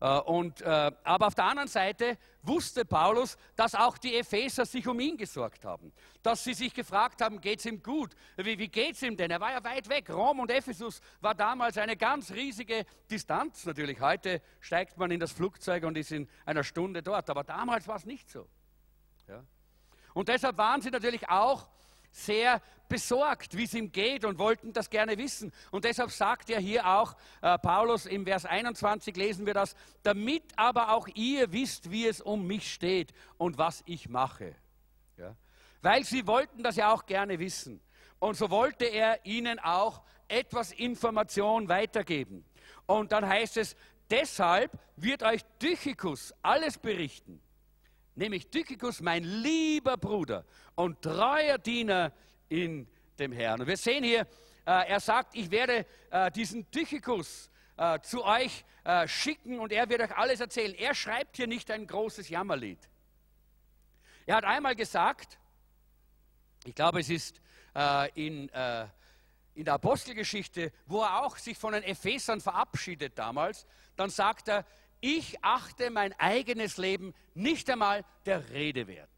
Äh, und, äh, aber auf der anderen Seite wusste Paulus, dass auch die Epheser sich um ihn gesorgt haben. Dass sie sich gefragt haben, geht es ihm gut? Wie, wie geht es ihm denn? Er war ja weit weg. Rom und Ephesus war damals eine ganz riesige Distanz. Natürlich, heute steigt man in das Flugzeug und ist in einer Stunde dort. Aber damals war es nicht so. Ja? Und deshalb waren sie natürlich auch sehr besorgt, wie es ihm geht und wollten das gerne wissen. Und deshalb sagt er hier auch, äh, Paulus im Vers 21 lesen wir das, damit aber auch ihr wisst, wie es um mich steht und was ich mache. Ja? Weil sie wollten das ja auch gerne wissen. Und so wollte er ihnen auch etwas Information weitergeben. Und dann heißt es, deshalb wird euch Tychicus alles berichten nämlich Tychicus, mein lieber Bruder und treuer Diener in dem Herrn. Und wir sehen hier, äh, er sagt, ich werde äh, diesen Tychicus äh, zu euch äh, schicken und er wird euch alles erzählen. Er schreibt hier nicht ein großes Jammerlied. Er hat einmal gesagt, ich glaube, es ist äh, in, äh, in der Apostelgeschichte, wo er auch sich von den Ephesern verabschiedet damals, dann sagt er, ich achte mein eigenes Leben nicht einmal der Rede wert.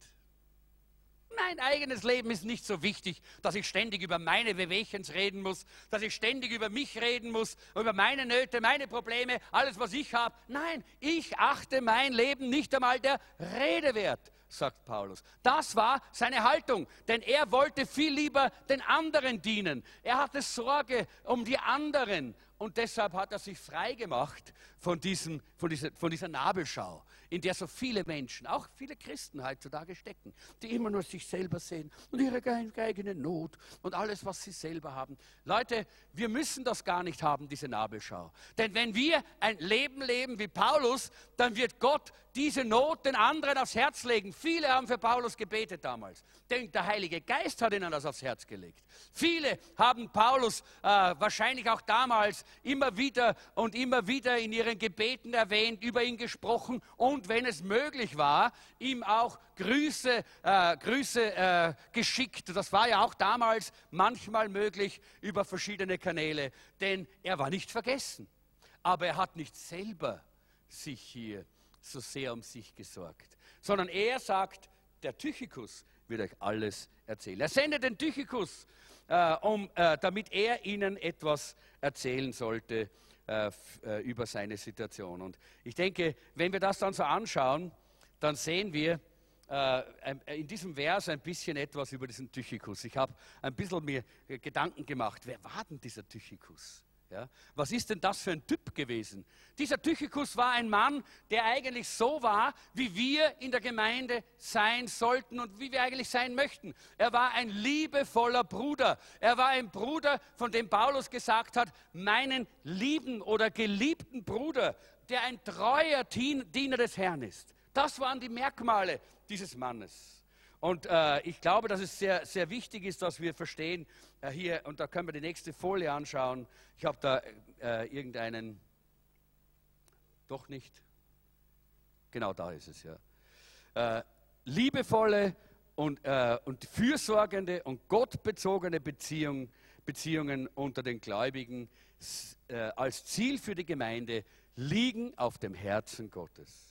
Mein eigenes Leben ist nicht so wichtig, dass ich ständig über meine Wehwehchens reden muss, dass ich ständig über mich reden muss, über meine Nöte, meine Probleme, alles, was ich habe. Nein, ich achte mein Leben nicht einmal der Rede wert, sagt Paulus. Das war seine Haltung, denn er wollte viel lieber den anderen dienen. Er hatte Sorge um die anderen und deshalb hat er sich frei gemacht von, diesem, von, dieser, von dieser Nabelschau, in der so viele Menschen, auch viele Christen heutzutage stecken, die immer nur sich selber sehen und ihre eigene Not und alles, was sie selber haben. Leute, wir müssen das gar nicht haben, diese Nabelschau. Denn wenn wir ein Leben leben wie Paulus, dann wird Gott diese Not den anderen aufs Herz legen. Viele haben für Paulus gebetet damals. Denn der Heilige Geist hat ihnen das aufs Herz gelegt. Viele haben Paulus äh, wahrscheinlich auch damals immer wieder und immer wieder in ihren Gebeten erwähnt, über ihn gesprochen und wenn es möglich war, ihm auch Grüße, äh, Grüße äh, geschickt. Das war ja auch damals manchmal möglich über verschiedene Kanäle, denn er war nicht vergessen. Aber er hat nicht selber sich hier so sehr um sich gesorgt, sondern er sagt, der Tychikus wird euch alles erzählen. Er sendet den Tychikus, äh, um, äh, damit er ihnen etwas erzählen sollte äh, äh, über seine Situation. Und ich denke, wenn wir das dann so anschauen, dann sehen wir äh, in diesem Vers ein bisschen etwas über diesen Tychikus. Ich habe ein bisschen mir Gedanken gemacht, wer war denn dieser Tychikus? Ja, was ist denn das für ein Typ gewesen? Dieser Tychikus war ein Mann, der eigentlich so war, wie wir in der Gemeinde sein sollten und wie wir eigentlich sein möchten. Er war ein liebevoller Bruder. Er war ein Bruder, von dem Paulus gesagt hat, meinen lieben oder geliebten Bruder, der ein treuer Diener des Herrn ist. Das waren die Merkmale dieses Mannes. Und äh, ich glaube, dass es sehr, sehr wichtig ist, dass wir verstehen, äh, hier, und da können wir die nächste Folie anschauen. Ich habe da äh, irgendeinen, doch nicht, genau da ist es ja. Äh, liebevolle und, äh, und fürsorgende und gottbezogene Beziehung, Beziehungen unter den Gläubigen äh, als Ziel für die Gemeinde liegen auf dem Herzen Gottes.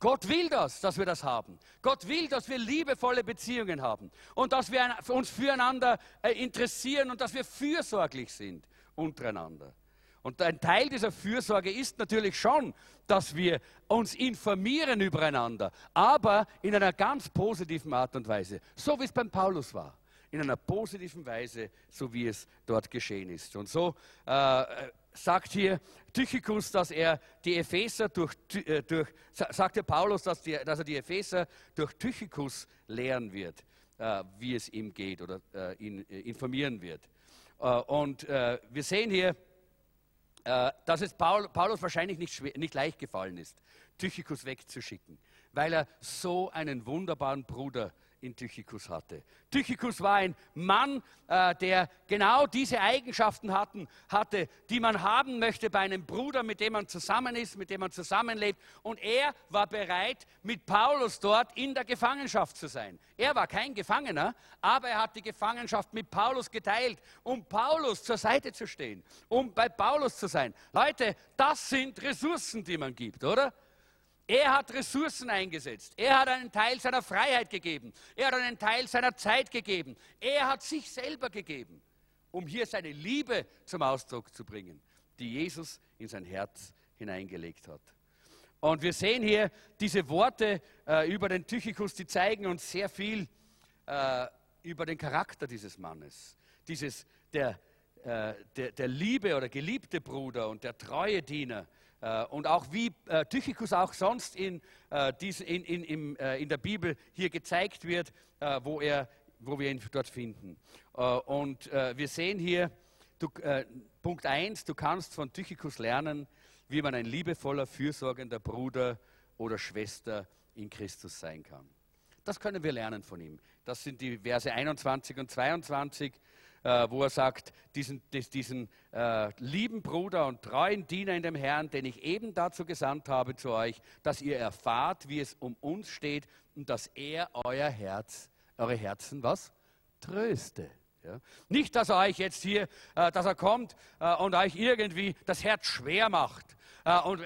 Gott will das, dass wir das haben. Gott will, dass wir liebevolle Beziehungen haben und dass wir uns füreinander äh, interessieren und dass wir fürsorglich sind untereinander. Und ein Teil dieser Fürsorge ist natürlich schon, dass wir uns informieren übereinander, aber in einer ganz positiven Art und Weise, so wie es beim Paulus war in einer positiven Weise, so wie es dort geschehen ist. Und so äh, sagt hier Tychikus, dass er die Epheser durch, äh, durch sagte Paulus, dass, die, dass, er die Epheser durch Tychikus lehren wird, äh, wie es ihm geht oder äh, ihn äh, informieren wird. Äh, und äh, wir sehen hier, dass es Paul, Paulus wahrscheinlich nicht, schwer, nicht leicht gefallen ist, Tychikus wegzuschicken, weil er so einen wunderbaren Bruder in Tychikus hatte. Tychikus war ein Mann, äh, der genau diese Eigenschaften hatten, hatte, die man haben möchte bei einem Bruder, mit dem man zusammen ist, mit dem man zusammenlebt. Und er war bereit, mit Paulus dort in der Gefangenschaft zu sein. Er war kein Gefangener, aber er hat die Gefangenschaft mit Paulus geteilt, um Paulus zur Seite zu stehen, um bei Paulus zu sein. Leute, das sind Ressourcen, die man gibt, oder? Er hat Ressourcen eingesetzt. Er hat einen Teil seiner Freiheit gegeben. Er hat einen Teil seiner Zeit gegeben. Er hat sich selber gegeben, um hier seine Liebe zum Ausdruck zu bringen, die Jesus in sein Herz hineingelegt hat. Und wir sehen hier diese Worte äh, über den Tychikus, die zeigen uns sehr viel äh, über den Charakter dieses Mannes. Dieses, der, äh, der, der liebe oder geliebte Bruder und der treue Diener, und auch wie äh, Tychicus auch sonst in, äh, in, in, in, der Bibel hier gezeigt wird, wo, er, wo wir ihn dort finden. Und wir sehen hier, du, Punkt 1, du kannst von Tychicus lernen, wie man ein liebevoller, fürsorgender Bruder oder Schwester in Christus sein kann. Das können wir lernen von ihm. Das sind die Verse 21 und 22. äh, wo er sagt, diesen, diesen äh, lieben Bruder und treuen Diener in dem Herrn, den ich eben dazu gesandt habe zu euch, dass ihr erfahrt, wie es um uns steht und dass er euer Herz, eure Herzen was? Tröste. Ja? Nicht, dass er euch jetzt hier, äh, dass er kommt äh, und euch irgendwie das Herz schwer macht äh, und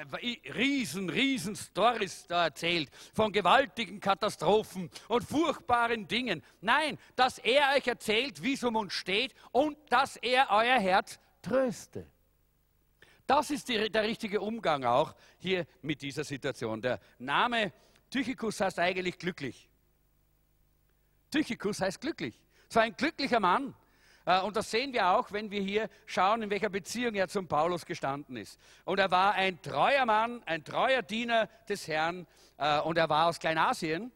riesen, riesen Stories da erzählt von gewaltigen Katastrophen und furchtbaren Dingen. Nein, dass er euch erzählt, wie es um uns steht und dass er euer Herz tröste. Das ist die, der richtige Umgang auch hier mit dieser Situation. Der Name Tychicus heißt eigentlich glücklich. Tychicus heißt glücklich. War ein glücklicher Mann. Äh, und das sehen wir auch, wenn wir hier schauen, in welcher Beziehung er zum Paulus gestanden ist. Und er war ein treuer Mann, ein treuer Diener des Herrn. Äh, und er war aus Kleinasien.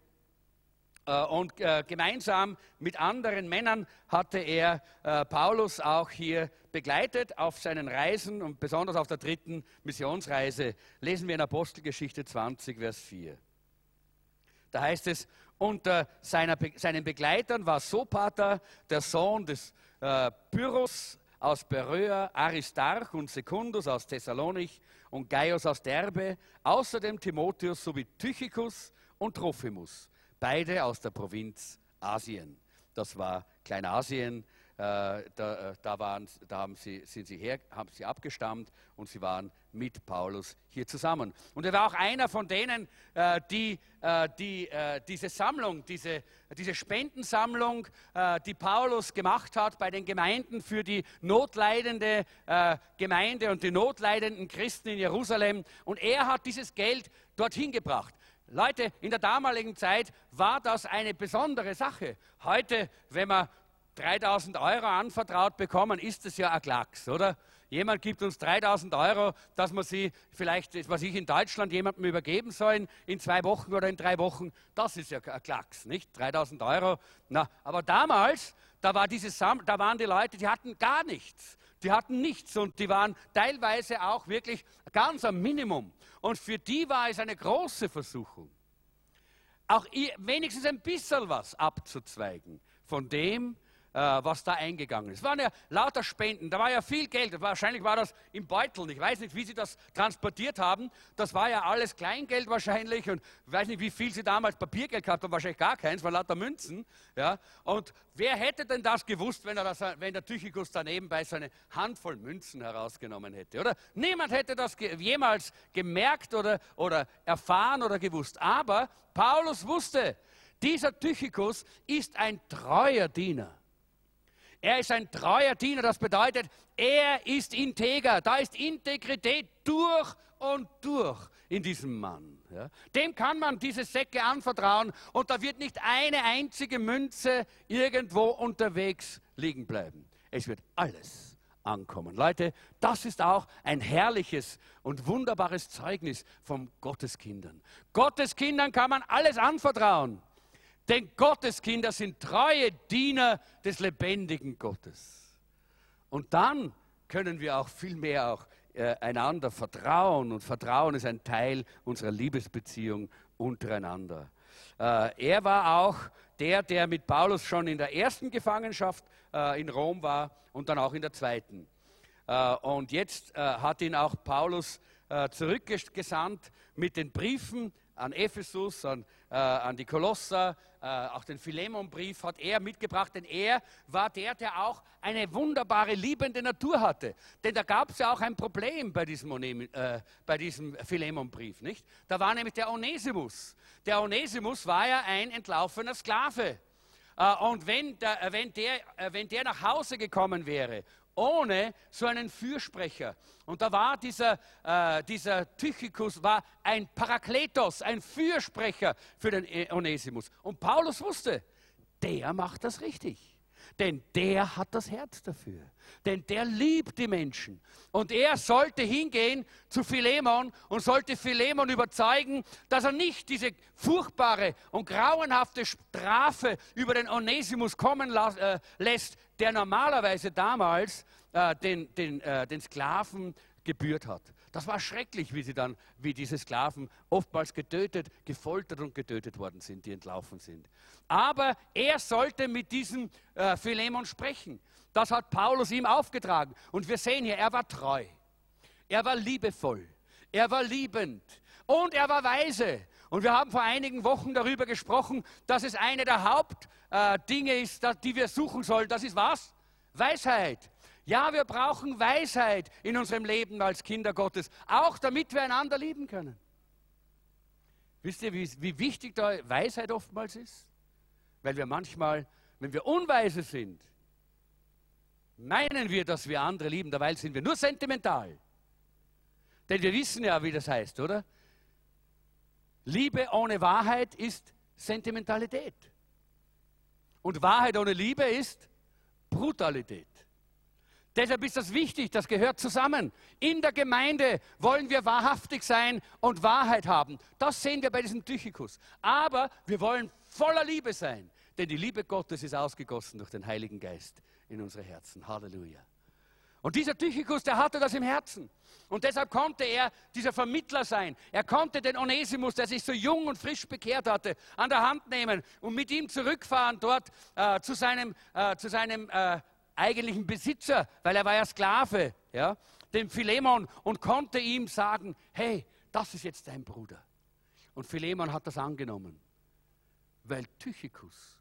Äh, und gemeinsam mit anderen Männern hatte er Paulus auch hier begleitet auf seinen Reisen und besonders auf der dritten Missionsreise. Lesen wir in Apostelgeschichte 20, Vers 4. Da heißt es, unter seiner, seinen Begleitern war Sopater, der Sohn des äh, Pyrrhus aus Beröa, Aristarch und Secundus aus Thessalonich und Gaius aus Derbe, außerdem Timotheus sowie Tychicus und Trophimus, beide aus der Provinz Asien. Das war Kleinasien, äh, da, äh, da, waren, da haben sie, sind sie her, haben sie abgestammt und sie waren mit Paulus hier zusammen. Und er war auch einer von denen, äh, die, die diese Sammlung, diese, diese Spendensammlung, die Paulus gemacht hat bei den Gemeinden für die notleidende Gemeinde und die notleidenden Christen in Jerusalem. Und er hat dieses Geld dorthin gebracht. Leute, in der damaligen Zeit war das eine besondere Sache. Heute, wenn man 3000 Euro anvertraut bekommen, ist es ja ein Klacks, oder? Jemand gibt uns 3000 Euro, dass wir sie vielleicht, was ich in Deutschland jemandem übergeben sollen, in zwei Wochen oder in drei Wochen. Das ist ja ein Klacks, nicht? 3000 Euro. Na, aber damals, da, war dieses, da waren die Leute, die hatten gar nichts. Die hatten nichts und die waren teilweise auch wirklich ganz am Minimum. Und für die war es eine große Versuchung, auch wenigstens ein bisschen was abzuzweigen von dem, äh, was da eingegangen ist. Es waren ja lauter Spenden, da war ja viel Geld. Wahrscheinlich war das im Beutel. Ich weiß nicht, wie sie das transportiert haben. Das war ja alles Kleingeld wahrscheinlich und ich weiß nicht, wie viel sie damals Papiergeld gehabt haben. Wahrscheinlich gar keins, war lauter Münzen. Ja. Und wer hätte denn das gewusst, wenn, das, wenn der Tychikus daneben bei so eine Handvoll Münzen herausgenommen hätte? Oder niemand hätte das jemals gemerkt oder, oder erfahren oder gewusst. Aber Paulus wusste, dieser Tychikus ist ein treuer Diener. Er ist ein treuer Diener, das bedeutet, er ist integer. Da ist Integrität durch und durch in diesem Mann. Ja. Dem kann man diese Säcke anvertrauen und da wird nicht eine einzige Münze irgendwo unterwegs liegen bleiben. Es wird alles ankommen. Leute, das ist auch ein herrliches und wunderbares Zeugnis von Gotteskindern. Gotteskindern kann man alles anvertrauen. Denn Gotteskinder sind treue Diener des lebendigen Gottes. Und dann können wir auch viel mehr auch äh, einander vertrauen. Und Vertrauen ist ein Teil unserer Liebesbeziehung untereinander. Äh, er war auch der, der mit Paulus schon in der ersten Gefangenschaft äh, in Rom war und dann auch in der zweiten. Und jetzt hat ihn auch Paulus zurückgesandt mit den Briefen an Ephesus, an, äh, an die Kolosser, äh, auch den Philemonbrief hat er mitgebracht, denn er war der, der auch eine wunderbare, liebende Natur hatte. Denn da gab es ja auch ein Problem bei diesem, äh, diesem Philemonbrief, nicht? Da war nämlich der Onesimus. Der Onesimus war ja ein entlaufener Sklave. Äh, und wenn der, äh, wenn, der, äh, wenn der nach Hause gekommen wäre ohne so einen Fürsprecher. Und da war dieser, äh, dieser Tychikus war ein Parakletos, ein Fürsprecher für den Onesimus. Und Paulus wusste, der macht das richtig. Denn der hat das Herz dafür. Denn der liebt die Menschen. Und er sollte hingehen zu Philemon und sollte Philemon überzeugen, dass er nicht diese furchtbare und grauenhafte Strafe über den Onesimus kommen äh, lässt, der normalerweise damals äh, den, den, äh, den Sklaven gebührt hat. Das war schrecklich, wie sie dann, wie diese Sklaven oftmals getötet, gefoltert und getötet worden sind, die entlaufen sind. Aber er sollte mit diesem äh, Philemon sprechen. Das hat Paulus ihm aufgetragen. Und wir sehen hier, er war treu. Er war liebevoll. Er war liebend. Und er war weise. Und wir haben vor einigen Wochen darüber gesprochen, dass es eine der Hauptdinge äh, ist, die wir suchen sollen. Das ist was? Weisheit. Ja, wir brauchen Weisheit in unserem Leben als Kinder Gottes, auch damit wir einander lieben können. Wisst ihr, wie, wie wichtig da Weisheit oftmals ist? Weil wir manchmal, wenn wir unweise sind, meinen wir, dass wir andere lieben, dabei sind wir nur sentimental. Denn wir wissen ja, wie das heißt, oder? Liebe ohne Wahrheit ist Sentimentalität. Und Wahrheit ohne Liebe ist Brutalität. Deshalb ist das wichtig, das gehört zusammen. In der Gemeinde wollen wir wahrhaftig sein und Wahrheit haben. Das sehen wir bei diesem Tychikus. Aber wir wollen voller Liebe sein, denn die Liebe Gottes ist ausgegossen durch den Heiligen Geist in unsere Herzen. Halleluja. Und dieser Tychikus, der hatte das im Herzen. Und deshalb konnte er dieser Vermittler sein. Er konnte den Onesimus, der sich so jung und frisch bekehrt hatte, an der Hand nehmen und mit ihm zurückfahren dort äh, zu seinem, äh, zu seinem äh, eigentlichen Besitzer, weil er war ja Sklave, ja, dem Philemon und konnte ihm sagen, hey, das ist jetzt dein Bruder. Und Philemon hat das angenommen, weil Tychikus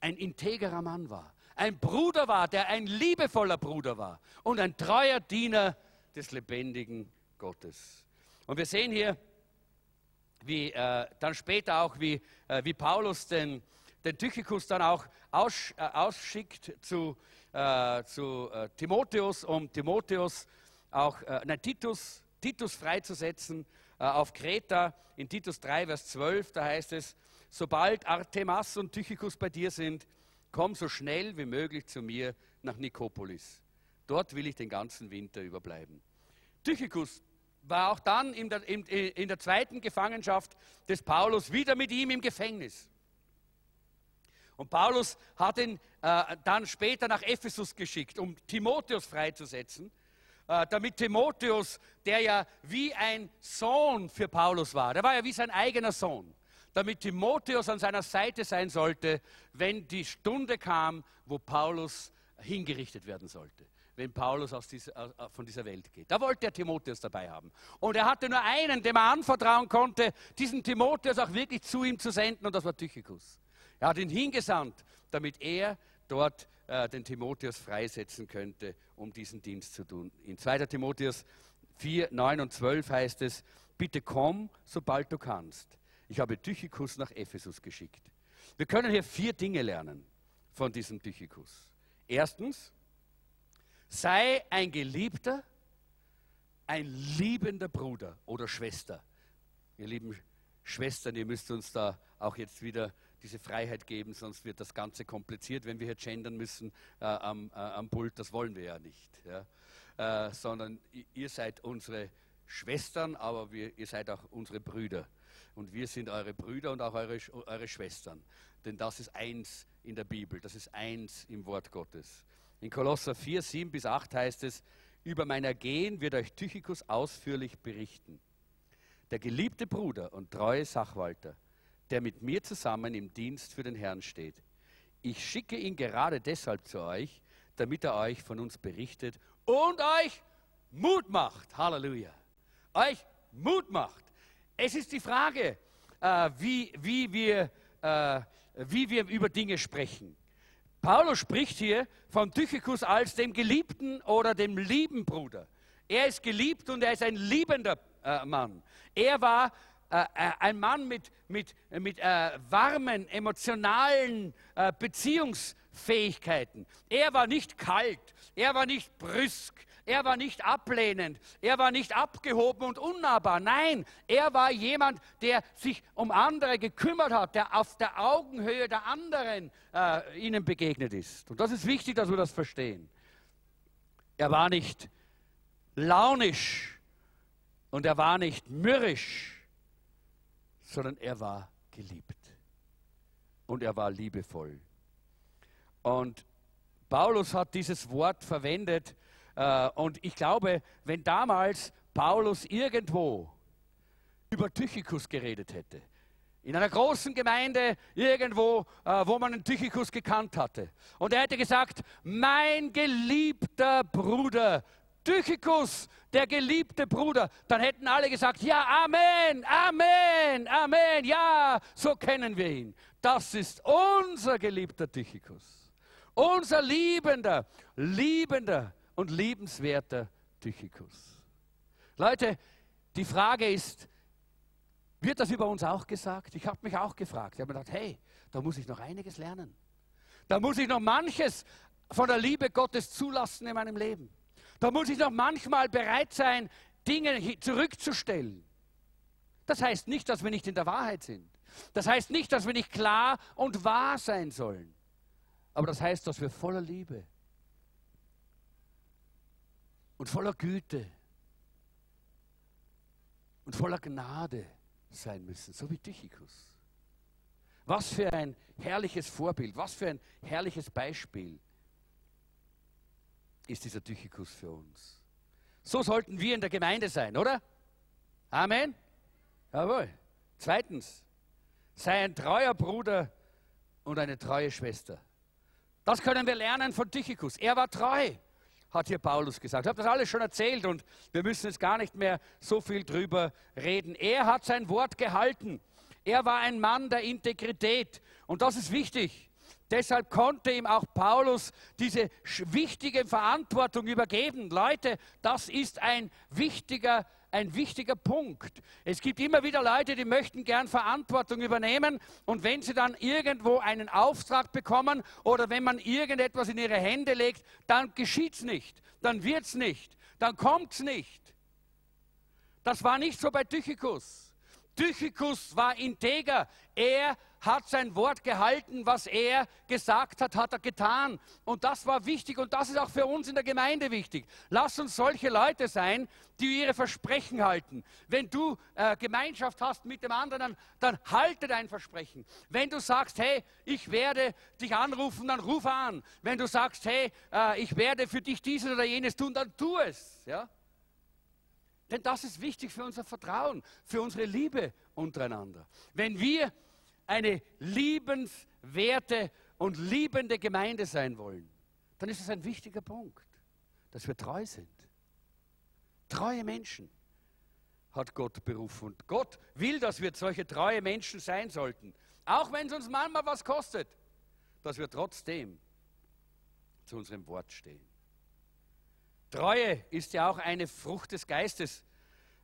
ein integrer Mann war, ein Bruder war, der ein liebevoller Bruder war und ein treuer Diener des lebendigen Gottes. Und wir sehen hier, wie äh, dann später auch, wie, äh, wie Paulus den, den Tychikus dann auch aus, äh, ausschickt zu, äh, zu äh, Timotheus, um Timotheus auch, äh, nein, Titus, Titus freizusetzen äh, auf Kreta. In Titus 3, Vers 12, da heißt es, sobald Artemas und Tychicus bei dir sind, komm so schnell wie möglich zu mir nach Nikopolis. Dort will ich den ganzen Winter überbleiben. Tychicus war auch dann in der, in, in der zweiten Gefangenschaft des Paulus wieder mit ihm im Gefängnis. Und Paulus hat ihn äh, dann später nach Ephesus geschickt, um Timotheus freizusetzen, äh, damit Timotheus, der ja wie ein Sohn für Paulus war, der war ja wie sein eigener Sohn, damit Timotheus an seiner Seite sein sollte, wenn die Stunde kam, wo Paulus hingerichtet werden sollte wenn Paulus dieser, von dieser Welt geht. Da wollte er Timotheus dabei haben. Und er hatte nur einen, dem er anvertrauen konnte, diesen Timotheus auch wirklich zu ihm zu senden, und das war Tychicus. Er hat ihn hingesandt, damit er dort äh, den Timotheus freisetzen könnte, um diesen Dienst zu tun. In 2. Timotheus 4, 9 und 12 heißt es, bitte komm, sobald du kannst. Ich habe Tychicus nach Ephesus geschickt. Wir können hier vier Dinge lernen von diesem Tychicus. Erstens, sei ein Geliebter, ein liebender Bruder oder Schwester. Ihr lieben Schwestern, ihr müsst uns da auch jetzt wieder diese Freiheit geben, sonst wird das Ganze kompliziert, wenn wir hier gendern müssen äh, am, äh, am, Pult. Das wollen wir ja nicht. Ja? Äh, sondern ihr seid unsere Schwestern, aber wir, ihr seid auch unsere Brüder. Und wir sind eure Brüder und auch eure, eure Schwestern. Denn das ist eins in der Bibel, das ist eins im Wort Gottes. In Kolosser 4, 7 bis 8 heißt es, über mein Ergehen wird euch Tychicus ausführlich berichten. Der geliebte Bruder und treue Sachwalter, der mit mir zusammen im Dienst für den Herrn steht. Ich schicke ihn gerade deshalb zu euch, damit er euch von uns berichtet und euch Mut macht. Halleluja. Euch Mut macht. Es ist die Frage, äh, wie, wie, wir, äh, wie wir über Dinge sprechen. Paulus spricht hier von Tychicus als dem geliebten oder dem lieben Bruder. Er ist geliebt und er ist ein liebender äh, Mann. Er war äh, äh, ein Mann mit, mit, mit äh, warmen, emotionalen äh, Beziehungsfähigkeiten. Er war nicht kalt, er war nicht brüsk, er war nicht ablehnend, er war nicht abgehoben und unnahbar. Nein, er war jemand, der sich um andere gekümmert hat, der auf der Augenhöhe der anderen äh, ihnen begegnet ist. Und das ist wichtig, dass wir das verstehen. Er war nicht launisch und er war nicht mürrisch sondern er war geliebt. Und er war liebevoll. Und Paulus hat dieses Wort verwendet. Äh, und ich glaube, wenn damals Paulus irgendwo über Tychikus geredet hätte. In einer großen Gemeinde irgendwo, äh, wo man einen Tychikus gekannt hatte. Und er hätte gesagt, mein geliebter Bruder, Tychikus, der geliebte Bruder, dann hätten alle gesagt, ja, Amen, Amen, Amen, ja, so kennen wir ihn. Das ist unser geliebter Tychikus. Unser liebender, liebender und liebenswerter Tychikus. Leute, die Frage ist, wird das über uns auch gesagt? Ich habe mich auch gefragt. Ich habe mir gedacht, hey, da muss ich noch einiges lernen. Da muss ich noch manches von der Liebe Gottes zulassen in meinem Leben. Da muss ich noch manchmal bereit sein, Dinge zurückzustellen. Das heißt nicht, dass wir nicht in der Wahrheit sind. Das heißt nicht, dass wir nicht klar und wahr sein sollen. Aber das heißt, dass wir voller Liebe und voller Güte und voller Gnade sein müssen, so wie Tychikus. Was für ein herrliches Vorbild, was für ein herrliches Beispiel ist dieser Tychikus für uns. So sollten wir in der Gemeinde sein, oder? Amen? Jawohl. Zweitens, sei ein treuer Bruder und eine treue Schwester. Das können wir lernen von Tychikus. Er war treu, hat hier Paulus gesagt. Ich habe das alles schon erzählt und wir müssen jetzt gar nicht mehr so viel drüber reden. Er hat sein Wort gehalten. Er war ein Mann der Integrität. Und das ist wichtig. Deshalb konnte ihm auch Paulus diese wichtige Verantwortung übergeben. Leute, das ist ein wichtiger ein wichtiger Punkt. Es gibt immer wieder Leute, die möchten gern Verantwortung übernehmen und wenn sie dann irgendwo einen Auftrag bekommen oder wenn man irgendetwas in ihre Hände legt, dann geschieht es nicht, dann wird es nicht, dann kommt es nicht. Das war nicht so bei Tychikus. Tychikus war integer. Er hat sein Wort gehalten, was er gesagt hat, hat er getan. Und das war wichtig und das ist auch für uns in der Gemeinde wichtig. Lass uns solche Leute sein, die ihre Versprechen halten. Wenn du äh, Gemeinschaft hast mit dem anderen, dann halte dein Versprechen. Wenn du sagst, hey, ich werde dich anrufen, dann ruf an. Wenn du sagst, hey, äh, ich werde für dich dieses oder jenes tun, dann tu es. Ja? Denn das ist wichtig für unser Vertrauen, für unsere Liebe untereinander. Wenn wir eine liebenswerte und liebende Gemeinde sein wollen, dann ist es ein wichtiger Punkt, dass wir treu sind. Treue Menschen hat Gott berufen. Und Gott will, dass wir solche treue Menschen sein sollten. Auch wenn es uns manchmal was kostet, dass wir trotzdem zu unserem Wort stehen. Treue ist ja auch eine Frucht des Geistes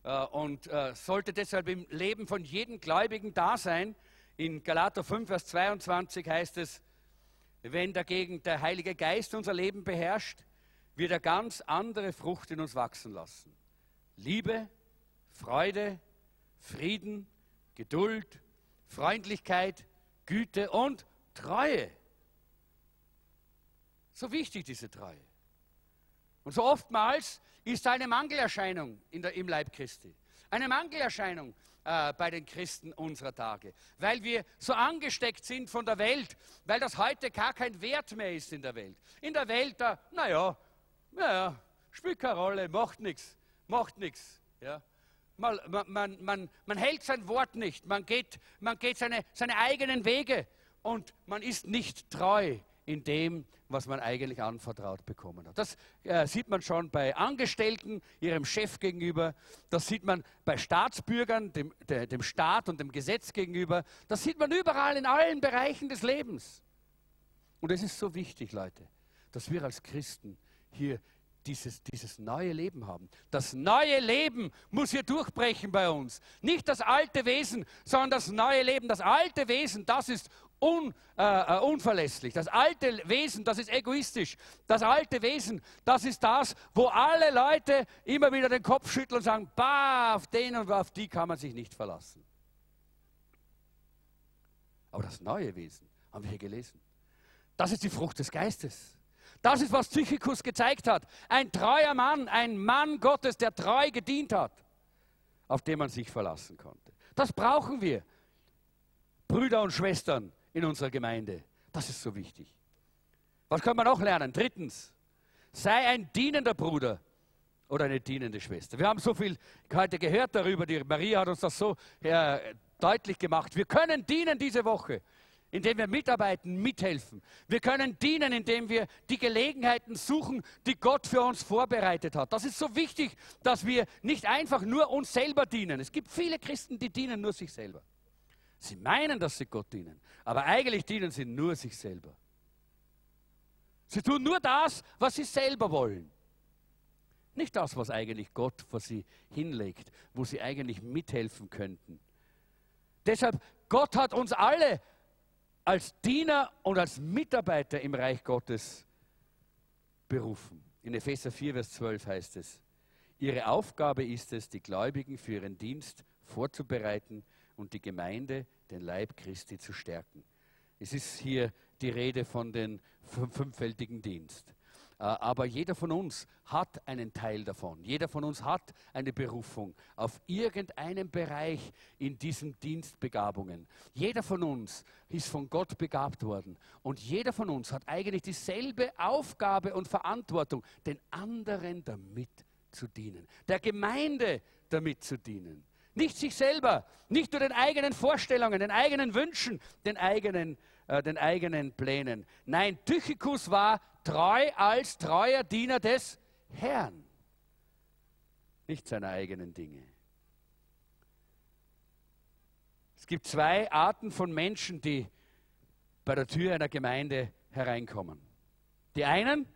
äh, und äh, sollte deshalb im Leben von jedem Gläubigen da sein. In Galater 5, Vers 22 heißt es, wenn dagegen der Heilige Geist unser Leben beherrscht, wird er ganz andere Frucht in uns wachsen lassen. Liebe, Freude, Frieden, Geduld, Freundlichkeit, Güte und Treue. So wichtig diese Treue. Und so oftmals ist da eine Mangelerscheinung in der, im Leib Christi. Eine Mangelerscheinung äh, bei den Christen unserer Tage, weil wir so angesteckt sind von der Welt, weil das heute gar kein Wert mehr ist in der Welt. In der Welt, da, naja, naja, spielt keine Rolle, macht nichts, macht nichts. Ja. Man, man, man, man, hält sein Wort nicht, man geht, man geht seine, seine eigenen Wege und man ist nicht treu in dem, was man eigentlich anvertraut bekommen hat. Das äh, sieht man schon bei Angestellten, ihrem Chef gegenüber, das sieht man bei Staatsbürgern, dem, der, dem Staat und dem Gesetz gegenüber, das sieht man überall in allen Bereichen des Lebens. Und es ist so wichtig, Leute, dass wir als Christen hier dieses, dieses neue Leben haben. Das neue Leben muss hier durchbrechen bei uns. Nicht das alte Wesen, sondern das neue Leben. Das alte Wesen, das ist un, äh, äh, unverlässlich. Das alte Wesen, das ist egoistisch. Das alte Wesen, das ist das, wo alle Leute immer wieder den Kopf schütteln und sagen, bah, auf den und auf die kann man sich nicht verlassen. Aber das neue Wesen, haben wir hier gelesen, das ist die Frucht des Geistes. Das ist, was Tychikus gezeigt hat. Ein treuer Mann, ein Mann Gottes, der treu gedient hat, auf den man sich verlassen konnte. Das brauchen wir, Brüder und Schwestern in unserer Gemeinde. Das ist so wichtig. Was können wir noch lernen? Drittens, sei ein dienender Bruder oder eine dienende Schwester. Wir haben so viel heute gehört darüber, die Maria hat uns das so äh, deutlich gemacht. Wir können dienen diese Woche, indem wir mitarbeiten, mithelfen. Wir können dienen, indem wir die Gelegenheiten suchen, die Gott für uns vorbereitet hat. Das ist so wichtig, dass wir nicht einfach nur uns selber dienen. Es gibt viele Christen, die dienen nur sich selber. Sie meinen, dass sie Gott dienen, aber eigentlich dienen sie nur sich selber. Sie tun nur das, was sie selber wollen. Nicht das, was eigentlich Gott vor sie hinlegt, wo sie eigentlich mithelfen könnten. Deshalb, Gott hat uns alle als Diener und als Mitarbeiter im Reich Gottes berufen. In Epheser 4, Vers 12 heißt es, Ihre Aufgabe ist es, die Gläubigen für ihren Dienst vorzubereiten und die Gemeinde, den Leib Christi, zu stärken. Es ist hier die Rede von dem fünffältigen Dienst. Äh, aber jeder von uns hat einen Teil davon. Jeder von uns hat eine Berufung auf irgendeinem Bereich in diesem Dienstbegabungen. Jeder von uns ist von Gott begabt worden. Und jeder von uns hat eigentlich dieselbe Aufgabe und Verantwortung, den anderen damit zu dienen. Der Gemeinde damit zu dienen. Nicht sich selber, nicht nur den eigenen Vorstellungen, den eigenen Wünschen, den eigenen, äh, den eigenen Plänen. Nein, Tychikus war treu als treuer Diener des Herrn, nicht seiner eigenen Dinge. Es gibt zwei Arten von Menschen, die bei der Tür einer Gemeinde hereinkommen. Die einen,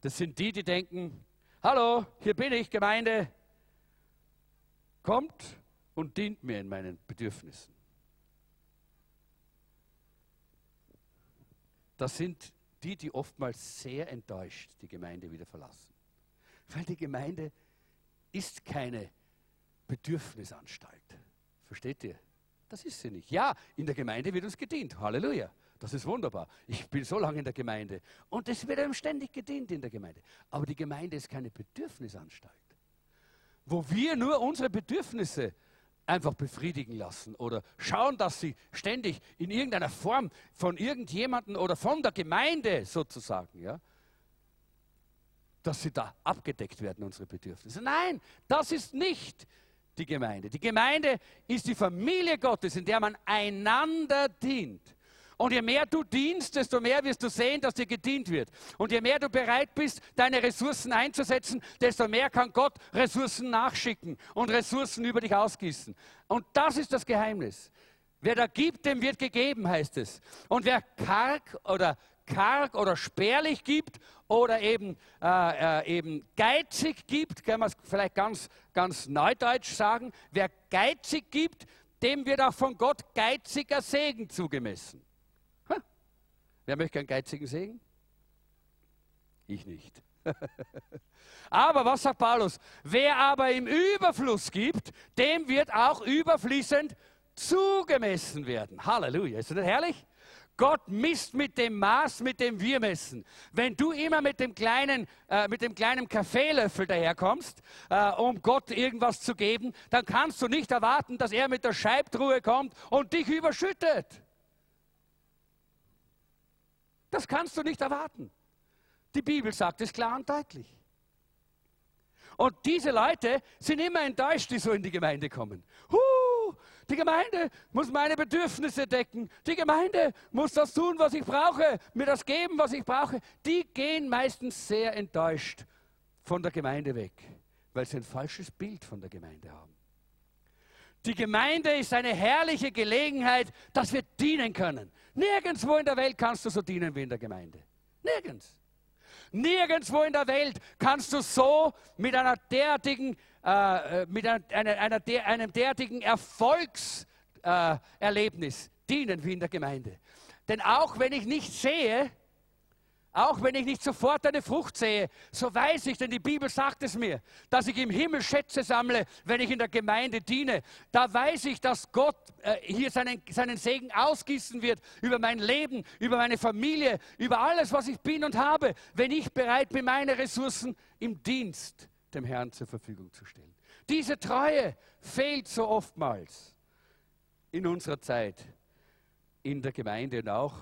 das sind die, die denken, hallo, hier bin ich, Gemeinde, kommt und dient mir in meinen Bedürfnissen. Das sind die, die oftmals sehr enttäuscht die Gemeinde wieder verlassen. Weil die Gemeinde ist keine Bedürfnisanstalt. Versteht ihr? Das ist sie nicht. Ja, in der Gemeinde wird uns gedient. Halleluja. Das ist wunderbar. Ich bin so lange in der Gemeinde und es wird einem ständig gedient in der Gemeinde. Aber die Gemeinde ist keine Bedürfnisanstalt, wo wir nur unsere Bedürfnisse einfach befriedigen lassen oder schauen, dass sie ständig in irgendeiner Form von irgendjemandem oder von der Gemeinde sozusagen, ja, dass sie da abgedeckt werden, unsere Bedürfnisse. Nein, das ist nicht die Gemeinde. Die Gemeinde ist die Familie Gottes, in der man einander dient. Und je mehr du dienst, desto mehr wirst du sehen, dass dir gedient wird. Und je mehr du bereit bist, deine Ressourcen einzusetzen, desto mehr kann Gott Ressourcen nachschicken und Ressourcen über dich ausgießen. Und das ist das Geheimnis. Wer da gibt, dem wird gegeben, heißt es. Und wer karg oder karg oder spärlich gibt oder eben, äh, äh, eben geizig gibt, kann man es vielleicht ganz, ganz neudeutsch sagen, wer geizig gibt, dem wird auch von Gott geiziger Segen zugemessen. Wer möchte einen geizigen Segen? Ich nicht. *laughs* aber was sagt Paulus? Wer aber im Überfluss gibt, dem wird auch überfließend zugemessen werden. Halleluja. Ist das nicht herrlich? Gott misst mit dem Maß, mit dem wir messen. Wenn du immer mit dem kleinen, äh, mit dem kleinen Kaffeelöffel daherkommst, äh, um Gott irgendwas zu geben, dann kannst du nicht erwarten, dass er mit der Scheibtruhe kommt und dich überschüttet. Das kannst du nicht erwarten. Die Bibel sagt es klar und deutlich. Und diese Leute sind immer enttäuscht, die so in die Gemeinde kommen. Huh, die Gemeinde muss meine Bedürfnisse decken. Die Gemeinde muss das tun, was ich brauche, mir das geben, was ich brauche. Die gehen meistens sehr enttäuscht von der Gemeinde weg, weil sie ein falsches Bild von der Gemeinde haben. Die Gemeinde ist eine herrliche Gelegenheit, dass wir dienen können. Nirgendwo in der Welt kannst du so dienen wie in der Gemeinde. Nirgends. Nirgendwo in der Welt kannst du so mit einer derartigen, äh, äh mit einer, einer, der, einem derartigen Erfolgserlebnis äh, dienen wie in der Gemeinde. Denn auch wenn ich nicht sehe, auch wenn ich nicht sofort eine Frucht sehe, so weiß ich, denn die Bibel sagt es mir, dass ich im Himmel Schätze sammle, wenn ich in der Gemeinde diene. Da weiß ich, dass Gott äh, hier seinen, seinen Segen ausgießen wird über mein Leben, über meine Familie, über alles, was ich bin und habe, wenn ich bereit bin, meine Ressourcen im Dienst dem Herrn zur Verfügung zu stellen. Diese Treue fehlt so oftmals in unserer Zeit, in der Gemeinde und auch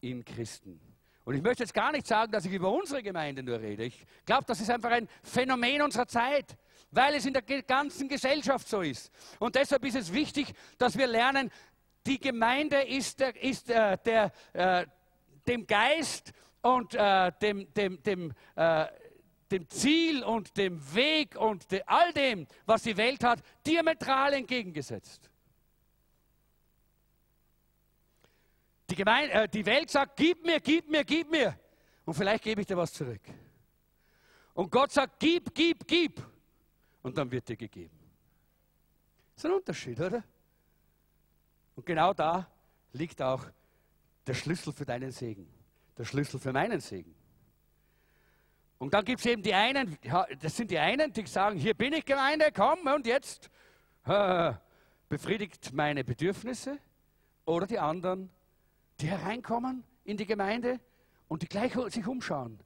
in Christen. Und ich möchte jetzt gar nicht sagen, dass ich über unsere Gemeinde nur rede. Ich glaube, das ist einfach ein Phänomen unserer Zeit, weil es in der ganzen Gesellschaft so ist. Und deshalb ist es wichtig, dass wir lernen, die Gemeinde ist, ist äh, der, äh, dem Geist und äh, dem, dem, dem, äh, dem Ziel und dem Weg und de, all dem, was die Welt hat, diametral entgegengesetzt. Die, Gemeinde, äh, die Welt sagt, gib mir, gib mir, gib mir. Und vielleicht gebe ich dir was zurück. Und Gott sagt, gib, gib, gib. Und dann wird dir gegeben. Das ist ein Unterschied, oder? Und genau da liegt auch der Schlüssel für deinen Segen. Der Schlüssel für meinen Segen. Und dann gibt es eben die einen, das sind die einen, die sagen, hier bin ich Gemeinde, komm und jetzt äh, befriedigt meine Bedürfnisse. Oder die anderen, die hereinkommen in die Gemeinde und die gleich sich umschauen.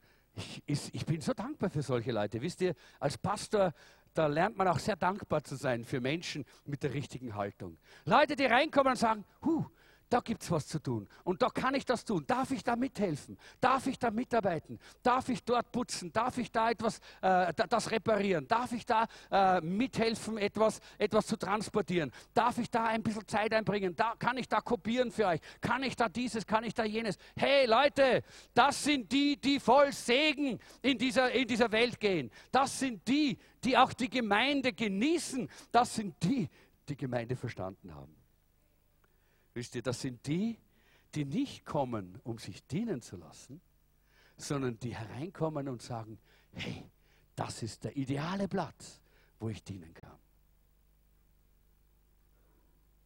Ich, ich, bin so dankbar für solche Leute. Wisst ihr, als Pastor, da lernt man auch sehr dankbar zu sein für Menschen mit der richtigen Haltung. Leute, die reinkommen und sagen, huh, da gibt es was zu tun. Und da kann ich das tun. Darf ich da mithelfen? Darf ich da mitarbeiten? Darf ich dort putzen? Darf ich da etwas, äh, das reparieren? Darf ich da äh, mithelfen, etwas, etwas zu transportieren? Darf ich da ein bisschen Zeit einbringen? Da, kann ich da kopieren für euch? Kann ich da dieses? Kann ich da jenes? Hey Leute, das sind die, die voll Segen in dieser, in dieser Welt gehen. Das sind die, die auch die Gemeinde genießen. Das sind die, die Gemeinde verstanden haben. Wisst ihr, das sind die, die nicht kommen, um sich dienen zu lassen, sondern die hereinkommen und sagen, hey, das ist der ideale Platz, wo ich dienen kann.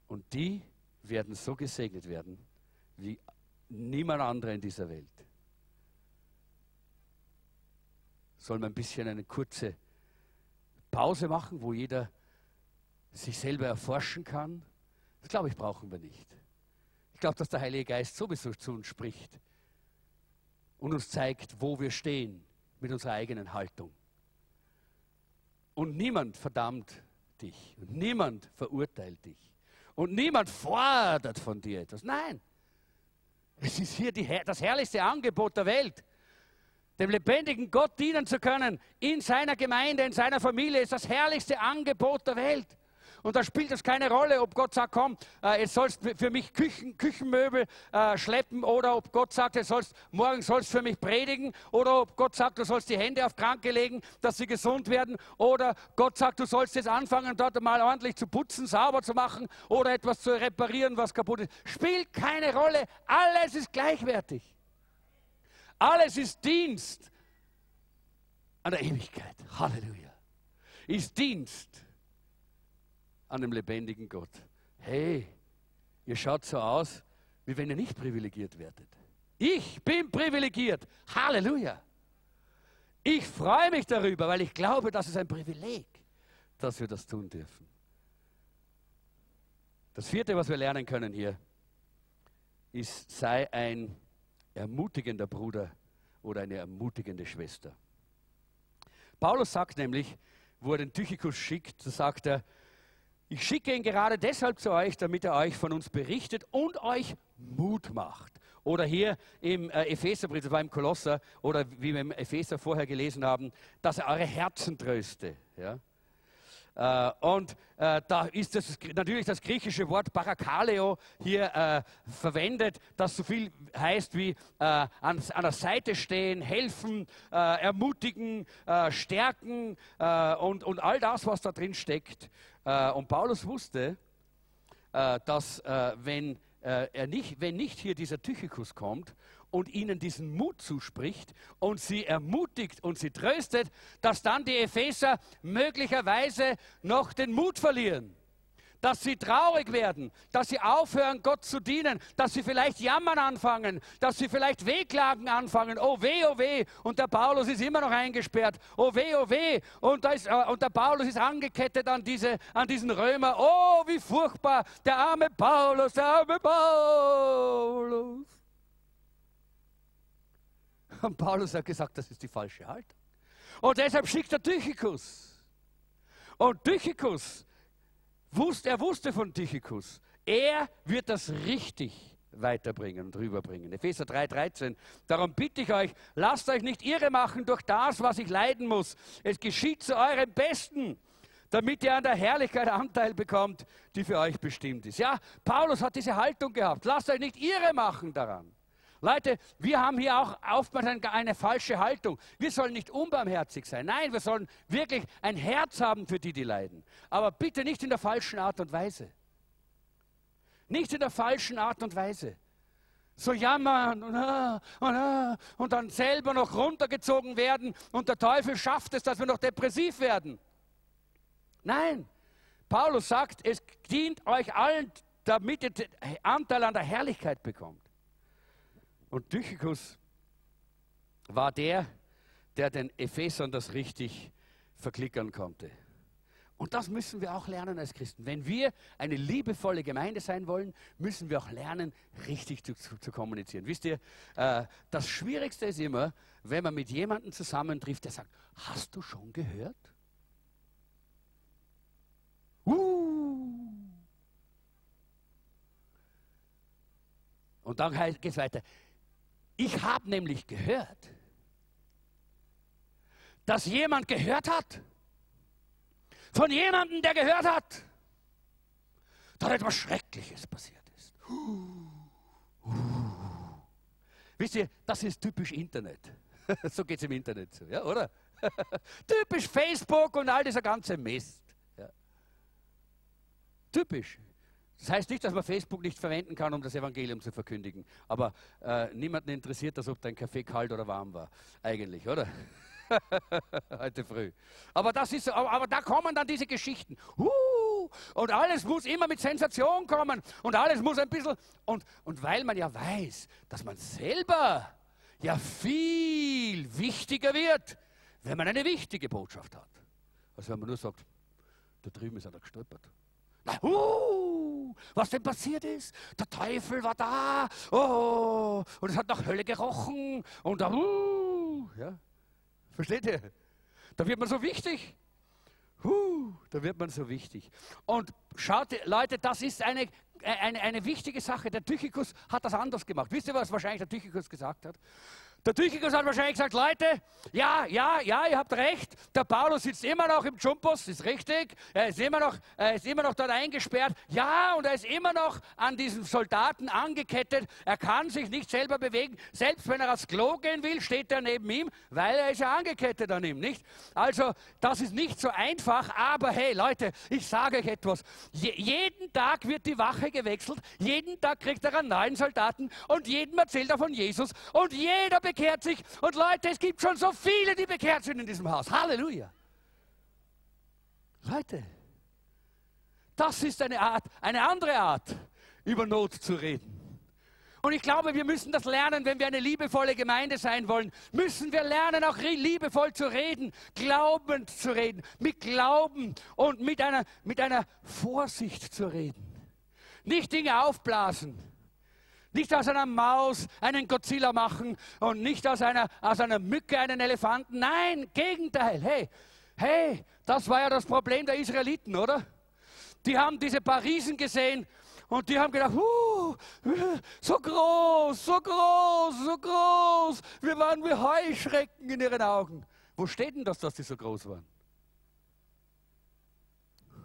Und die werden so gesegnet werden wie niemand anderer in dieser Welt. Sollen wir ein bisschen eine kurze Pause machen, wo jeder sich selber erforschen kann? Das glaube ich, brauchen wir nicht. Ich glaube, dass der Heilige Geist sowieso zu uns spricht und uns zeigt, wo wir stehen mit unserer eigenen Haltung. Und niemand verdammt dich und niemand verurteilt dich und niemand fordert von dir etwas. Nein, es ist hier die, das herrlichste Angebot der Welt. Dem lebendigen Gott dienen zu können, in seiner Gemeinde, in seiner Familie, ist das herrlichste Angebot der Welt. Und da spielt es keine Rolle, ob Gott sagt, komm, äh, jetzt sollst für mich Küchen, Küchenmöbel äh, schleppen oder ob Gott sagt, jetzt sollst, morgen sollst du für mich predigen oder ob Gott sagt, du sollst die Hände auf Kranke legen, dass sie gesund werden oder Gott sagt, du sollst jetzt anfangen, dort mal ordentlich zu putzen, sauber zu machen oder etwas zu reparieren, was kaputt ist. Spielt keine Rolle. Alles ist gleichwertig. Alles ist Dienst an der Ewigkeit. Halleluja. Ist Dienst an dem lebendigen Gott. Hey, ihr schaut so aus, wie wenn ihr nicht privilegiert werdet. Ich bin privilegiert. Halleluja. Ich freue mich darüber, weil ich glaube, das ist ein Privileg, dass wir das tun dürfen. Das vierte, was wir lernen können hier, ist, sei ein ermutigender Bruder oder eine ermutigende Schwester. Paulus sagt nämlich, wo er den Tychikus schickt, sagt er, ich schicke ihn gerade deshalb zu euch, damit er euch von uns berichtet und euch Mut macht. Oder hier im äh, Epheserbrief, das war im Kolosser, oder wie wir im Epheser vorher gelesen haben, dass er eure Herzen tröste. Ja? Äh, und äh, da ist das, natürlich das griechische Wort Parakaleo hier verwendet, das so viel heißt wie an, der Seite stehen, helfen, ermutigen, stärken und all das, was da drin steckt. Und Paulus wusste, dass wenn, er nicht, wenn nicht hier dieser Tychikus kommt und ihnen diesen Mut zuspricht und sie ermutigt und sie tröstet, dass dann die Epheser möglicherweise noch den Mut verlieren. Dass sie traurig werden, dass sie aufhören, Gott zu dienen, dass sie vielleicht jammern anfangen, dass sie vielleicht Wehklagen anfangen. Oh weh, oh weh. Und der Paulus ist immer noch eingesperrt. Oh weh, oh weh. Und, ist, äh, und der Paulus ist angekettet an, diese, an diesen Römer. Oh, wie furchtbar. Der arme Paulus, der arme Paulus. Und Paulus hat gesagt, das ist die falsche Haltung. Und deshalb schickt er Tychikus. Und Tychikus, wusste, er wusste von Tychikus, er wird das richtig weiterbringen und rüberbringen. Epheser 3,13. Darum bitte ich euch, lasst euch nicht irre machen durch das, was ich leiden muss. Es geschieht zu eurem Besten, damit ihr an der Herrlichkeit Anteil bekommt, die für euch bestimmt ist. Ja, Paulus hat diese Haltung gehabt. Lasst euch nicht irre machen daran. Leute, wir haben hier auch oftmals eine falsche Haltung. Wir sollen nicht unbarmherzig sein. Nein, wir sollen wirklich ein Herz haben für die, die leiden. Aber bitte nicht in der falschen Art und Weise. Nicht in der falschen Art und Weise. So jammern und, ah, und, ah, und dann selber noch runtergezogen werden und der Teufel schafft es, dass wir noch depressiv werden. Nein, Paulus sagt, es dient euch allen, damit ihr Anteil an der Herrlichkeit bekommt. Und Tychicus war der, der den Ephesern das richtig verklickern konnte. Und das müssen wir auch lernen als Christen. Wenn wir eine liebevolle Gemeinde sein wollen, müssen wir auch lernen, richtig zu, zu, zu kommunizieren. Wisst ihr, äh, das Schwierigste ist immer, wenn man mit jemandem zusammentrifft, der sagt, hast du schon gehört? Uh. Und dann geht es weiter. Ich habe nämlich gehört, dass jemand gehört hat, von jemandem, der gehört hat, dass etwas Schreckliches passiert ist. Wisst ihr, das ist typisch Internet. *laughs* so geht es im Internet so, ja, oder? *laughs* typisch Facebook und all dieser ganze Mist. Ja. Typisch. Das heißt nicht, dass man Facebook nicht verwenden kann, um das Evangelium zu verkündigen. Aber äh, niemanden interessiert das, ob dein Kaffee kalt oder warm war. Eigentlich, oder? *laughs* Heute früh. Aber, das ist, aber, aber, da kommen dann diese Geschichten. Uh, und alles muss immer mit Sensation kommen. Und alles muss ein bisschen. Und, und weil man ja weiß, dass man selber ja viel wichtiger wird, wenn man eine wichtige Botschaft hat. Als wenn man nur sagt, da drüben ist einer gestolpert. Na, uh, was denn passiert ist? Der Teufel war da. Oh, und es hat nach Hölle gerochen. Und da, uh, ja. Versteht ihr? Da wird man so wichtig. Huh, da wird man so wichtig. Und schaut, Leute, das ist eine, eine, eine wichtige Sache. Der Tychikus hat das anders gemacht. Wisst ihr, was wahrscheinlich der Tychikus gesagt hat? Der Tychikus hat wahrscheinlich gesagt, Leute, ja, ja, ja, ihr habt recht, der Paulus sitzt immer noch im Jumpus, ist richtig, er ist immer noch, er ist immer noch dort eingesperrt, ja, und er ist immer noch an diesen Soldaten angekettet, er kann sich nicht selber bewegen, selbst wenn er aufs Klo gehen will, steht er neben ihm, weil er ist ja angekettet an ihm, nicht? Also, das ist nicht so einfach, aber hey, Leute, ich sage euch etwas, Je jeden Tag wird die Wache gewechselt, jeden Tag kriegt er einen neuen Soldaten und jedem erzählt er von Jesus und jeder bekehrt sich. Und Leute, es gibt schon so viele, die bekehrt sind in diesem Haus. Halleluja. Leute, das ist eine Art, eine andere Art, über Not zu reden. Und ich glaube, wir müssen das lernen, wenn wir eine liebevolle Gemeinde sein wollen. Müssen wir lernen, auch liebevoll zu reden, glaubend zu reden, mit Glauben und mit einer, mit einer Vorsicht zu reden. Nicht Dinge aufblasen, nicht aus einer Maus einen Godzilla machen und nicht aus einer, aus einer Mücke einen Elefanten. Nein, Gegenteil. Hey, hey, das war ja das Problem der Israeliten, oder? Die haben diese Parisen gesehen und die haben gedacht, so groß, so groß, so groß. Wir waren wie Heuschrecken in ihren Augen. Wo steht denn das, dass die so groß waren?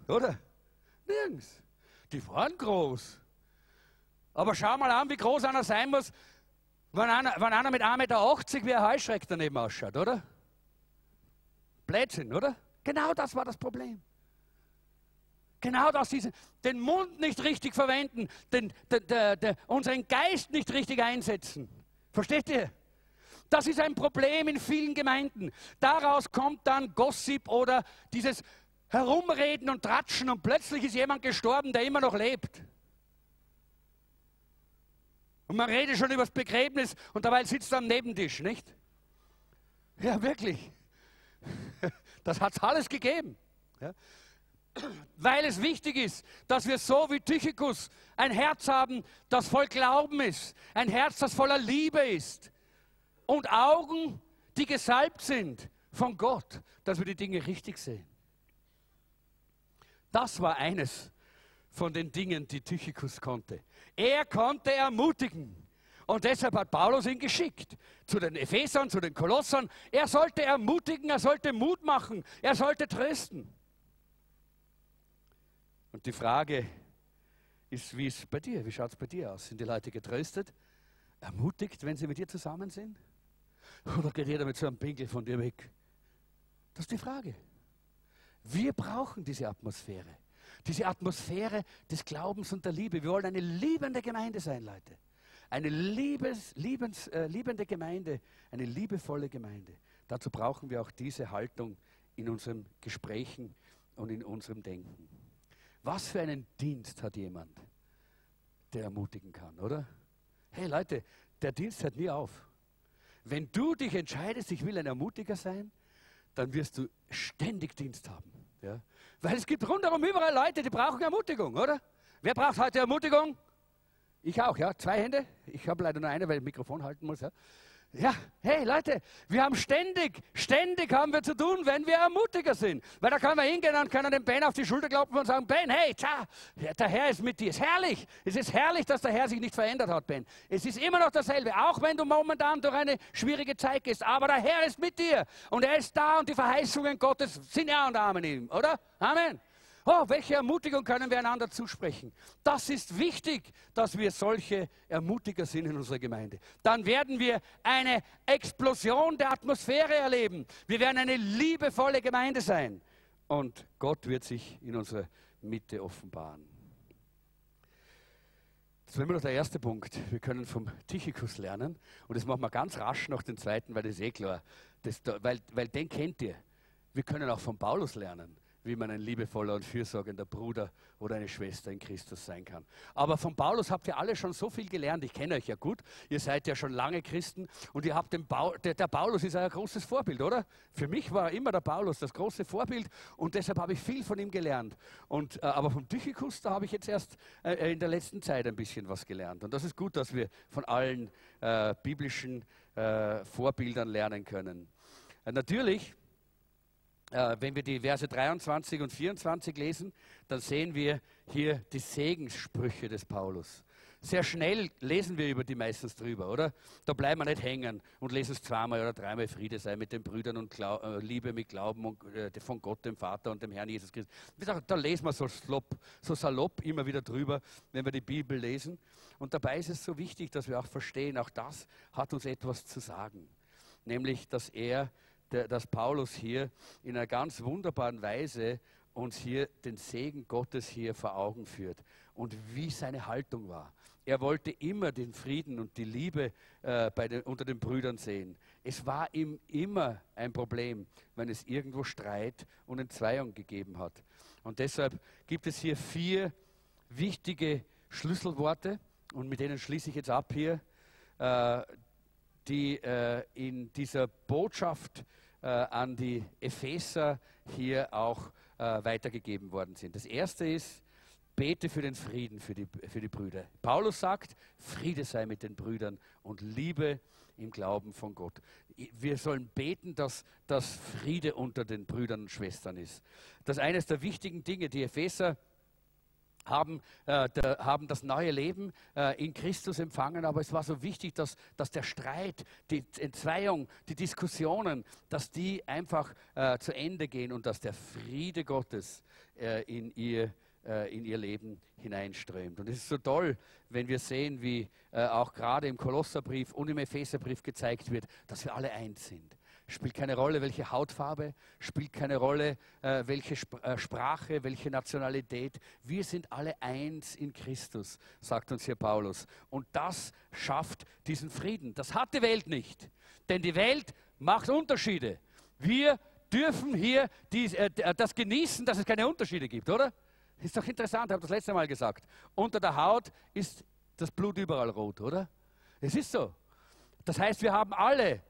Oder? Nirgends. Die waren groß. Aber schau mal an, wie groß einer sein muss, wenn einer, wenn einer mit 1,80 Meter wie ein Heuschreck daneben ausschaut, oder? Blödsinn, oder? Genau das war das Problem. Genau das, diese, den Mund nicht richtig verwenden, den, den, den, den, unseren Geist nicht richtig einsetzen. Versteht ihr? Das ist ein Problem in vielen Gemeinden. Daraus kommt dann Gossip oder dieses Herumreden und Tratschen und plötzlich ist jemand gestorben, der immer noch lebt. Und man redet schon über das Begräbnis und dabei sitzt er am Nebentisch, nicht? Ja, wirklich. *laughs* Das hat es alles gegeben. Ja? Weil es wichtig ist, dass wir so wie Tychicus ein Herz haben, das voll Glauben ist. Ein Herz, das voller Liebe ist. Und Augen, die gesalbt sind von Gott, dass wir die Dinge richtig sehen. Das war eines von den Dingen, die Tychicus konnte. Er konnte ermutigen. Und deshalb hat Paulus ihn geschickt zu den Ephesern, zu den Kolossern. Er sollte ermutigen, er sollte Mut machen, er sollte trösten. Und die Frage ist, wie ist bei dir? Wie schaut es bei dir aus? Sind die Leute getröstet, ermutigt, wenn sie mit dir zusammen sind? Oder geht jeder mit so einem Pinkel von dir weg? Das ist die Frage. Wir brauchen diese Atmosphäre. Diese Atmosphäre des Glaubens und der Liebe. Wir wollen eine liebende Gemeinde sein, Leute. Eine liebes, liebens, äh, liebende Gemeinde, eine liebevolle Gemeinde. Dazu brauchen wir auch diese Haltung in unseren Gesprächen und in unserem Denken. Was für einen Dienst hat jemand, der ermutigen kann, oder? Hey Leute, der Dienst hört nie auf. Wenn du dich entscheidest, ich will ein Ermutiger sein, dann wirst du ständig Dienst haben. Ja? Weil es gibt rundherum überall Leute, die brauchen Ermutigung, oder? Wer braucht heute Ermutigung? Ich auch, ja. Zwei Hände. Ich habe leider nur eine, weil ich das Mikrofon halten muss. Ja. Ja, hey Leute, wir haben ständig, ständig haben wir zu tun, wenn wir ermutiger sind. Weil da können wir hingehen und können dem Ben auf die Schulter klopfen und sagen, Ben, hey, tja, der Herr ist mit dir. Es ist herrlich. Es ist herrlich, dass der Herr sich nicht verändert hat, Ben. Es ist immer noch dasselbe, auch wenn du momentan durch eine schwierige Zeit gehst. Aber der Herr ist mit dir und er ist da und die Verheißungen Gottes sind ja und Amen ihm, oder? Amen. Oh, welche Ermutigung können wir einander zusprechen? Das ist wichtig, dass wir solche Ermutiger sind in unserer Gemeinde. Dann werden wir eine Explosion der Atmosphäre erleben. Wir werden eine liebevolle Gemeinde sein. Und Gott wird sich in unserer Mitte offenbaren. Das war immer noch der erste Punkt. Wir können vom Tychicus lernen. Und das machen wir ganz rasch noch den zweiten, weil das ist eh klar. Das, weil, weil den kennt ihr. Wir können auch von Paulus lernen wie man ein liebevoller und fürsorgender Bruder oder eine Schwester in Christus sein kann. Aber von Paulus habt ihr alle schon so viel gelernt. Ich kenne euch ja gut. Ihr seid ja schon lange Christen und ihr habt den Paul, der, der, Paulus ist ein großes Vorbild, oder? Für mich war immer der Paulus das große Vorbild und deshalb habe ich viel von ihm gelernt. Und, äh, aber vom Tychicus, da habe ich jetzt erst äh, in der letzten Zeit ein bisschen was gelernt. Und das ist gut, dass wir von allen äh, biblischen äh, Vorbildern lernen können. Äh, natürlich wenn wir die Verse 23 und 24 lesen, dann sehen wir hier die Segenssprüche des Paulus. Sehr schnell lesen wir über die meistens drüber, oder? Da bleiben wir nicht hängen und lesen es zweimal oder dreimal Friede sei mit den Brüdern und Glau äh, Liebe mit Glauben und, äh, von Gott, dem Vater und dem Herrn Jesus Christus. Da lesen wir so, slopp, so salopp immer wieder drüber, wenn wir die Bibel lesen. Und dabei ist es so wichtig, dass wir auch verstehen, auch das hat uns etwas zu sagen. Nämlich, dass er dass Paulus hier in einer ganz wunderbaren Weise uns hier den Segen Gottes hier vor Augen führt und wie seine Haltung war. Er wollte immer den Frieden und die Liebe äh, den, unter den Brüdern sehen. Es war ihm immer ein Problem, wenn es irgendwo Streit und Entzweiung gegeben hat. Und deshalb gibt es hier vier wichtige Schlüsselworte und mit denen schließe ich jetzt ab hier, äh, die äh, in dieser Botschaft äh, an die Epheser hier auch äh, weitergegeben worden sind. Das erste ist, bete für den Frieden für die, für die Brüder. Paulus sagt, Friede sei mit den Brüdern und Liebe im Glauben von Gott. Wir sollen beten, dass das Friede unter den Brüdern und Schwestern ist. Das ist eines der wichtigen Dinge. Die Epheser haben, äh, der, haben das neue Leben äh, in Christus empfangen, aber es war so wichtig, dass, dass der Streit, die Entzweiung, die Diskussionen, dass die einfach äh, zu Ende gehen und dass der Friede Gottes äh, in ihr äh, in ihr Leben hineinströmt. Und es ist so toll, wenn wir sehen, wie äh, auch gerade im Kolosserbrief und im Epheserbrief gezeigt wird, dass wir alle eins sind spielt keine Rolle, welche Hautfarbe, spielt keine Rolle, äh, welche Sp äh, Sprache, welche Nationalität. Wir sind alle eins in Christus, sagt uns hier Paulus. Und das schafft diesen Frieden. Das hat die Welt nicht, denn die Welt macht Unterschiede. Wir dürfen hier dies, äh, das genießen, dass es keine Unterschiede gibt, oder? Ist doch interessant, ich habe das letzte Mal gesagt. Unter der Haut ist das Blut überall rot, oder? Es ist so. Das heißt, wir haben alle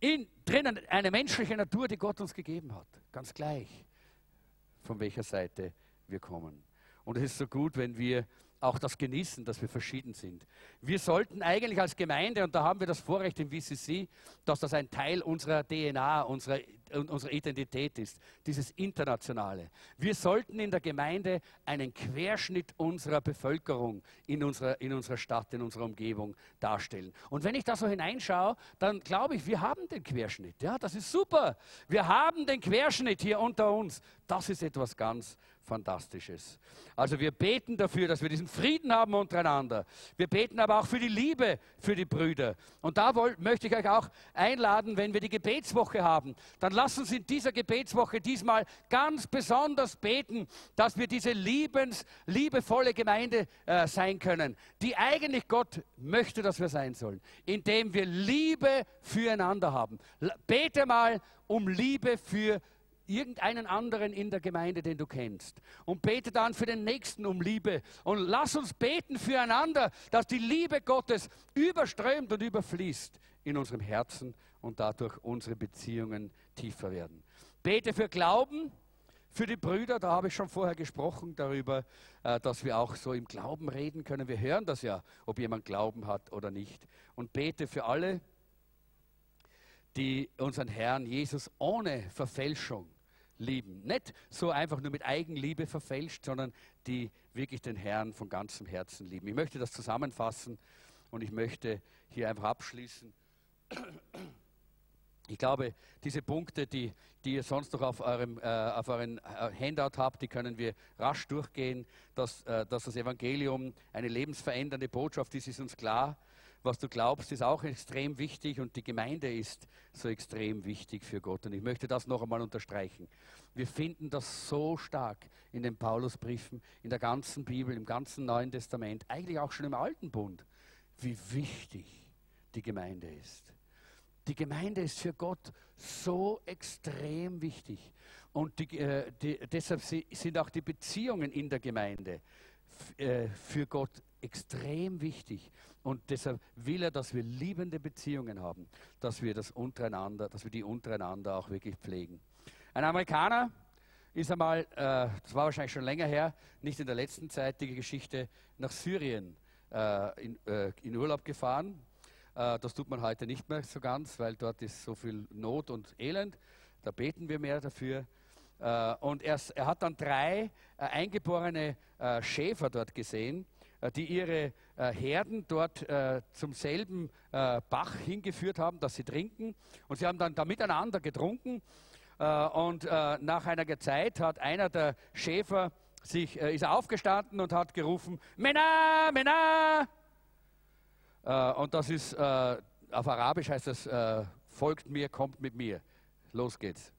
in, drinnen eine menschliche Natur, die Gott uns gegeben hat. Ganz gleich, von welcher Seite wir kommen. Und es ist so gut, wenn wir auch das genießen, dass wir verschieden sind. Wir sollten eigentlich als Gemeinde, und da haben wir das Vorrecht im VCC, dass das ein Teil unserer DNA, unserer unsere Identität ist, dieses Internationale. Wir sollten in der Gemeinde einen Querschnitt unserer Bevölkerung in unserer, in unserer Stadt, in unserer Umgebung darstellen. Und wenn ich da so hineinschaue, dann glaube ich, wir haben den Querschnitt. Ja, das ist super. Wir haben den Querschnitt hier unter uns. Das ist etwas ganz Fantastisches. Also wir beten dafür, dass wir diesen Frieden haben untereinander. Wir beten aber auch für die Liebe für die Brüder. Und da wollt, möchte ich euch auch einladen, wenn wir die Gebetswoche haben, dann lasst uns in dieser Gebetswoche diesmal ganz besonders beten, dass wir diese liebens, liebevolle Gemeinde äh, sein können, die eigentlich Gott möchte, dass wir sein sollen, indem wir Liebe füreinander haben. Bete mal um Liebe für irgendeinen anderen in der Gemeinde, den du kennst. Und bete dann für den Nächsten um Liebe. Und lass uns beten füreinander, dass die Liebe Gottes überströmt und überfließt in unserem Herzen und dadurch unsere Beziehungen tiefer werden. Bete für Glauben. Für die Brüder, da habe ich schon vorher gesprochen darüber, äh, dass wir auch so im Glauben reden können. Wir hören das ja, ob jemand Glauben hat oder nicht. Und bete für alle, die unseren Herrn Jesus ohne Verfälschung lieben. Nicht so einfach nur mit Eigenliebe verfälscht, sondern die wirklich den Herrn von ganzem Herzen lieben. Ich möchte das zusammenfassen und ich möchte hier einfach abschließen. Ich glaube, diese Punkte, die, die ihr sonst noch auf eurem äh, auf euren äh, Handout habt, die können wir rasch durchgehen. Dass, äh, dass das Evangelium eine lebensverändernde Botschaft ist, ist uns klar was du glaubst, ist auch extrem wichtig und die Gemeinde ist so extrem wichtig für Gott. Und ich möchte das noch einmal unterstreichen. Wir finden das so stark in den Paulusbriefen, in der ganzen Bibel, im ganzen Neuen Testament, eigentlich auch schon im Alten Bund, wie wichtig die Gemeinde ist. Die Gemeinde ist für Gott so extrem wichtig. Und die, äh, die, deshalb sind auch die Beziehungen in der Gemeinde äh, für Gott extrem wichtig. Und deshalb will er, dass wir liebende Beziehungen haben, dass wir das untereinander, dass wir die untereinander auch wirklich pflegen. Ein Amerikaner ist einmal, äh, das war wahrscheinlich schon länger her, nicht in der letzten Zeit die Geschichte, nach Syrien äh, in, äh, in, Urlaub gefahren. Äh, das tut man heute nicht mehr so ganz, weil dort ist so viel Not und Elend. Da beten wir mehr dafür. Äh, und er, er, hat dann drei äh, eingeborene Schäfer dort gesehen die ihre Herden dort zum selben Bach hingeführt haben, dass sie trinken. Und sie haben dann da miteinander getrunken. Und nach einer Zeit hat einer der Schäfer sich, ist aufgestanden und hat gerufen, Mena, Mena. Und das ist, auf Arabisch heißt das, folgt mir, kommt mit mir. Los geht's.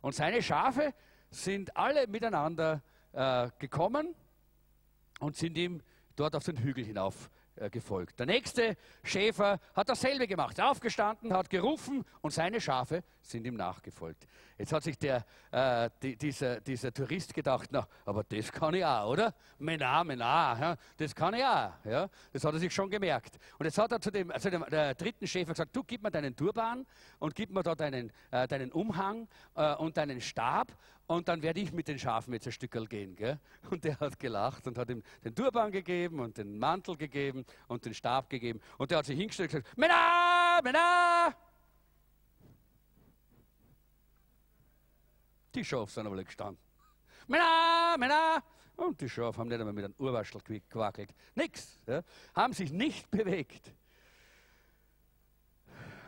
Und seine Schafe sind alle miteinander gekommen und sind ihm dort auf den Hügel hinauf äh, gefolgt. Der nächste Schäfer hat dasselbe gemacht, aufgestanden, hat gerufen und seine Schafe sind ihm nachgefolgt. Jetzt hat sich der, äh, die, dieser, dieser Tourist gedacht, na, aber das kann ich auch, oder? Mena, mena, ja, das kann ich auch. Ja? Das hat er sich schon gemerkt. Und jetzt hat er zu dem, zu dem dritten Schäfer gesagt, du gib mir deinen Turban und gib mir da deinen, äh, deinen Umhang äh, und deinen Stab und dann werde ich mit den Schafen jetzt ein Stückel gehen. Gell? Und der hat gelacht und hat ihm den Turban gegeben und den Mantel gegeben und den Stab gegeben. Und der hat sich hingestellt und gesagt, Männer, Männer, Die Schafe sind aber gestanden. Männer, Männer! Und die Schafe haben nicht einmal mit einem Urwaschel gewackelt. Nix. Ja. Haben sich nicht bewegt.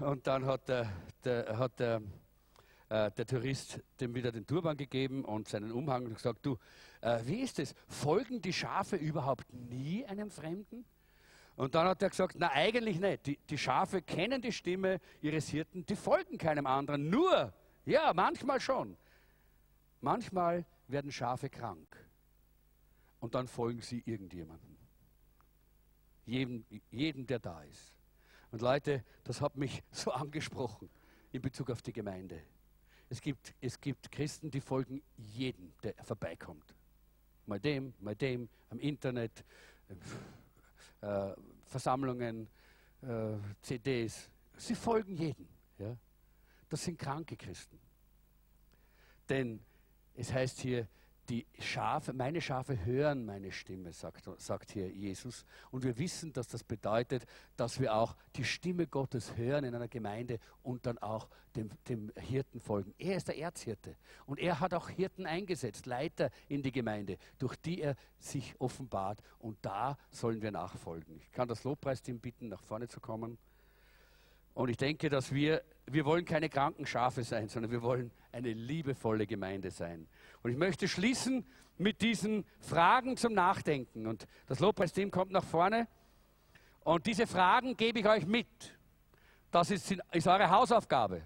Und dann hat der, der, hat der, äh, der Tourist dem wieder den Turban gegeben und seinen Umhang und gesagt, du, äh, wie ist es? Folgen die Schafe überhaupt nie einem Fremden? Und dann hat er gesagt, na eigentlich nicht. Die, die Schafe kennen die Stimme ihres Hirten, die folgen keinem anderen. Nur, ja, manchmal schon. Manchmal werden Schafe krank und dann folgen sie irgendjemandem. Jedem, jedem, der da ist. Und Leute, das hat mich *laughs* so angesprochen in Bezug auf die Gemeinde. Es gibt, es gibt Christen, die folgen jedem, der vorbeikommt. Mal dem, mal dem, am Internet, äh, Versammlungen, äh, CDs. Sie folgen jedem. Ja? Das sind kranke Christen. Denn es heißt hier, die Schafe, meine Schafe hören meine Stimme, sagt, sagt hier Jesus. Und wir wissen, dass das bedeutet, dass wir auch die Stimme Gottes hören in einer Gemeinde und dann auch dem, dem Hirten folgen. Er ist der Erzhirte und er hat auch Hirten eingesetzt, Leiter in die Gemeinde, durch die er sich offenbart und da sollen wir nachfolgen. Ich kann das Lobpreisteam bitten, nach vorne zu kommen. Und ich denke, dass wir, wir wollen keine kranken Schafe sein, sondern wir wollen eine liebevolle Gemeinde sein. Und ich möchte schließen mit diesen Fragen zum Nachdenken. Und das Lobpreisteam kommt nach vorne. Und diese Fragen gebe ich euch mit. Das ist, ist eure Hausaufgabe.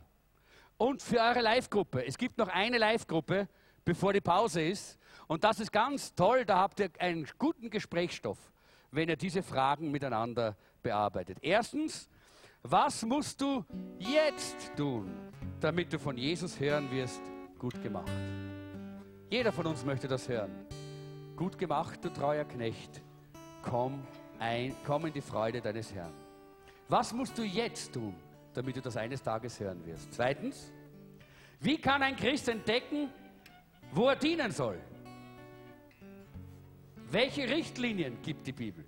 Und für eure Live-Gruppe. Es gibt noch eine Live-Gruppe, bevor die Pause ist. Und das ist ganz toll. Da habt ihr einen guten Gesprächsstoff, wenn ihr diese Fragen miteinander bearbeitet. Erstens, was musst du jetzt tun, damit du von Jesus hören wirst, gut gemacht? Jeder von uns möchte das hören. Gut gemacht, du treuer Knecht, komm, ein, komm in die Freude deines Herrn. Was musst du jetzt tun, damit du das eines Tages hören wirst? Zweitens, wie kann ein Christ entdecken, wo er dienen soll? Welche Richtlinien gibt die Bibel?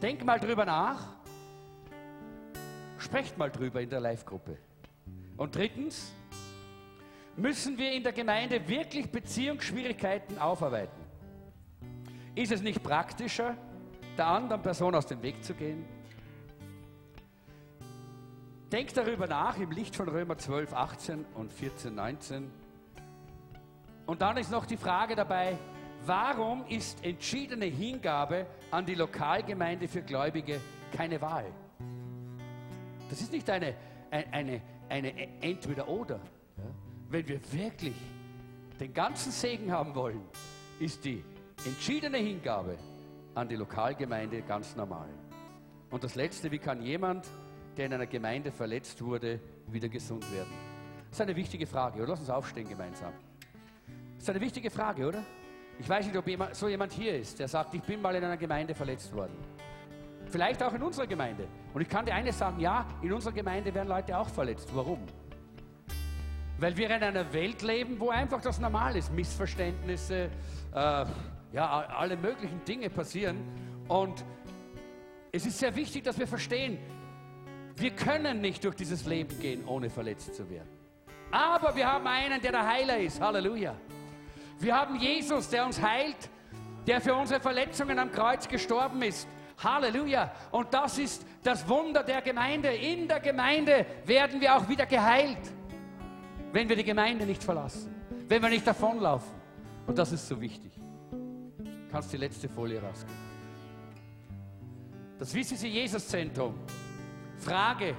Denk mal drüber nach Sprecht mal drüber in der Live-Gruppe. Und drittens, müssen wir in der Gemeinde wirklich Beziehungsschwierigkeiten aufarbeiten? Ist es nicht praktischer, der anderen Person aus dem Weg zu gehen? Denkt darüber nach im Licht von Römer 12, 18 und 14, 19. Und dann ist noch die Frage dabei, warum ist entschiedene Hingabe an die Lokalgemeinde für Gläubige keine Wahl? Das ist nicht eine, eine, eine Entweder-Oder. Wenn wir wirklich den ganzen Segen haben wollen, ist die entschiedene Hingabe an die Lokalgemeinde ganz normal. Und das Letzte, wie kann jemand, der in einer Gemeinde verletzt wurde, wieder gesund werden? Das ist eine wichtige Frage, oder? Lass uns aufstehen gemeinsam. Das ist eine wichtige Frage, oder? Ich weiß nicht, ob so jemand hier ist, der sagt, ich bin mal in einer Gemeinde verletzt worden. Vielleicht auch in unserer Gemeinde. Und ich kann dir eines sagen, ja, in unserer Gemeinde werden Leute auch verletzt. Warum? Weil wir in einer Welt leben, wo einfach das normal ist. Missverständnisse, äh, ja, alle möglichen Dinge passieren. Und es ist sehr wichtig, dass wir verstehen, wir können nicht durch dieses Leben gehen, ohne verletzt zu werden. Aber wir haben einen, der der Heiler ist. Halleluja. Wir haben Jesus, der uns heilt, der für unsere Verletzungen am Kreuz gestorben ist. Halleluja. Und das ist das Wunder der Gemeinde. In der Gemeinde werden wir auch wieder geheilt, wenn wir die Gemeinde nicht verlassen, wenn wir nicht davonlaufen. Und das ist so wichtig. Du kannst die letzte Folie rausgeben. Das Wissen Sie Jesus Zentrum. Frage,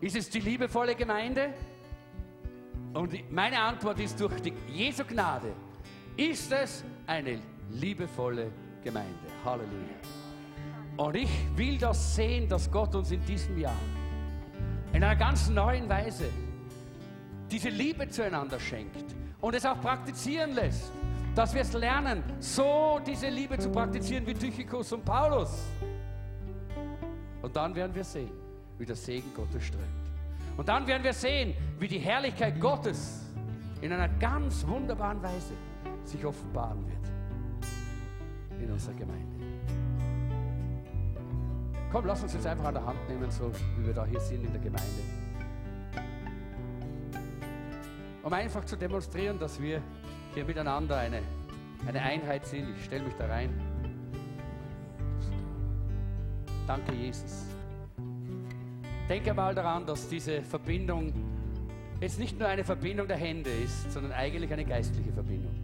ist es die liebevolle Gemeinde? Und meine Antwort ist durch die Jesu Gnade ist es eine liebevolle Gemeinde. Halleluja. Und ich will das sehen, dass Gott uns in diesem Jahr in einer ganz neuen Weise diese Liebe zueinander schenkt und es auch praktizieren lässt. Dass wir es lernen, so diese Liebe zu praktizieren wie Tychicus und Paulus. Und dann werden wir sehen, wie der Segen Gottes strömt. Und dann werden wir sehen, wie die Herrlichkeit Gottes in einer ganz wunderbaren Weise sich offenbaren wird in unserer Gemeinde. Komm, lass uns jetzt einfach an der Hand nehmen, so wie wir da hier sind in der Gemeinde. Um einfach zu demonstrieren, dass wir hier miteinander eine, eine Einheit sind. Ich stelle mich da rein. Danke, Jesus. Denke mal daran, dass diese Verbindung jetzt nicht nur eine Verbindung der Hände ist, sondern eigentlich eine geistliche Verbindung.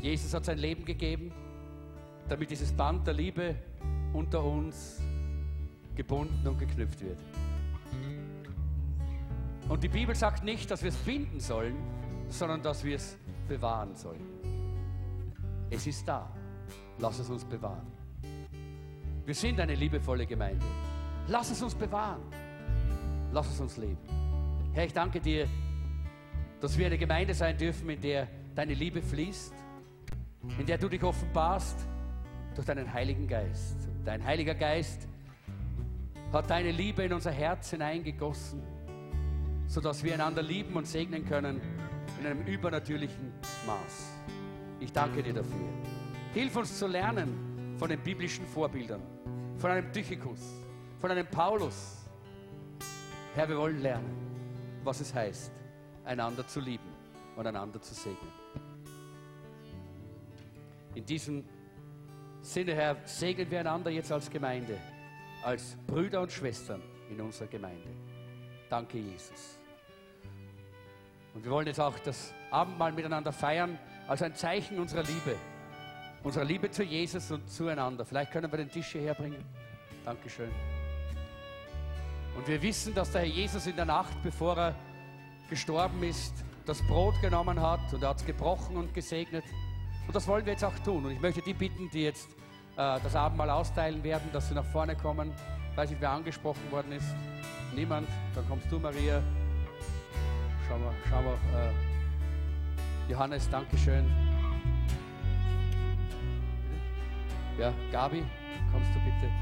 Jesus hat sein Leben gegeben damit dieses Band der Liebe unter uns gebunden und geknüpft wird. Und die Bibel sagt nicht, dass wir es binden sollen, sondern dass wir es bewahren sollen. Es ist da. Lass es uns bewahren. Wir sind eine liebevolle Gemeinde. Lass es uns bewahren. Lass es uns leben. Herr, ich danke dir, dass wir eine Gemeinde sein dürfen, in der deine Liebe fließt, in der du dich offenbarst, durch deinen Heiligen Geist. Dein Heiliger Geist hat deine Liebe in unser Herz hineingegossen, sodass wir einander lieben und segnen können in einem übernatürlichen Maß. Ich danke dir dafür. Hilf uns zu lernen von den biblischen Vorbildern, von einem Tychikus, von einem Paulus. Herr, wir wollen lernen, was es heißt, einander zu lieben und einander zu segnen. In diesem Sinne, Herr, segnen wir einander jetzt als Gemeinde, als Brüder und Schwestern in unserer Gemeinde. Danke, Jesus. Und wir wollen jetzt auch das Abendmahl miteinander feiern als ein Zeichen unserer Liebe. Unserer Liebe zu Jesus und zueinander. Vielleicht können wir den Tisch hierher bringen. Dankeschön. Und wir wissen, dass der Herr Jesus in der Nacht, bevor er gestorben ist, das Brot genommen hat und er hat es gebrochen und gesegnet. Und das wollen wir jetzt auch tun. Und ich möchte die bitten, die jetzt das Abendmahl austeilen werden, dass sie nach vorne kommen. Ich weiß nicht, wer angesprochen worden ist. Niemand. Dann kommst du, Maria. Schauen wir, schauen wir. Äh, Johannes, Dankeschön. Ja, Gabi, kommst du bitte?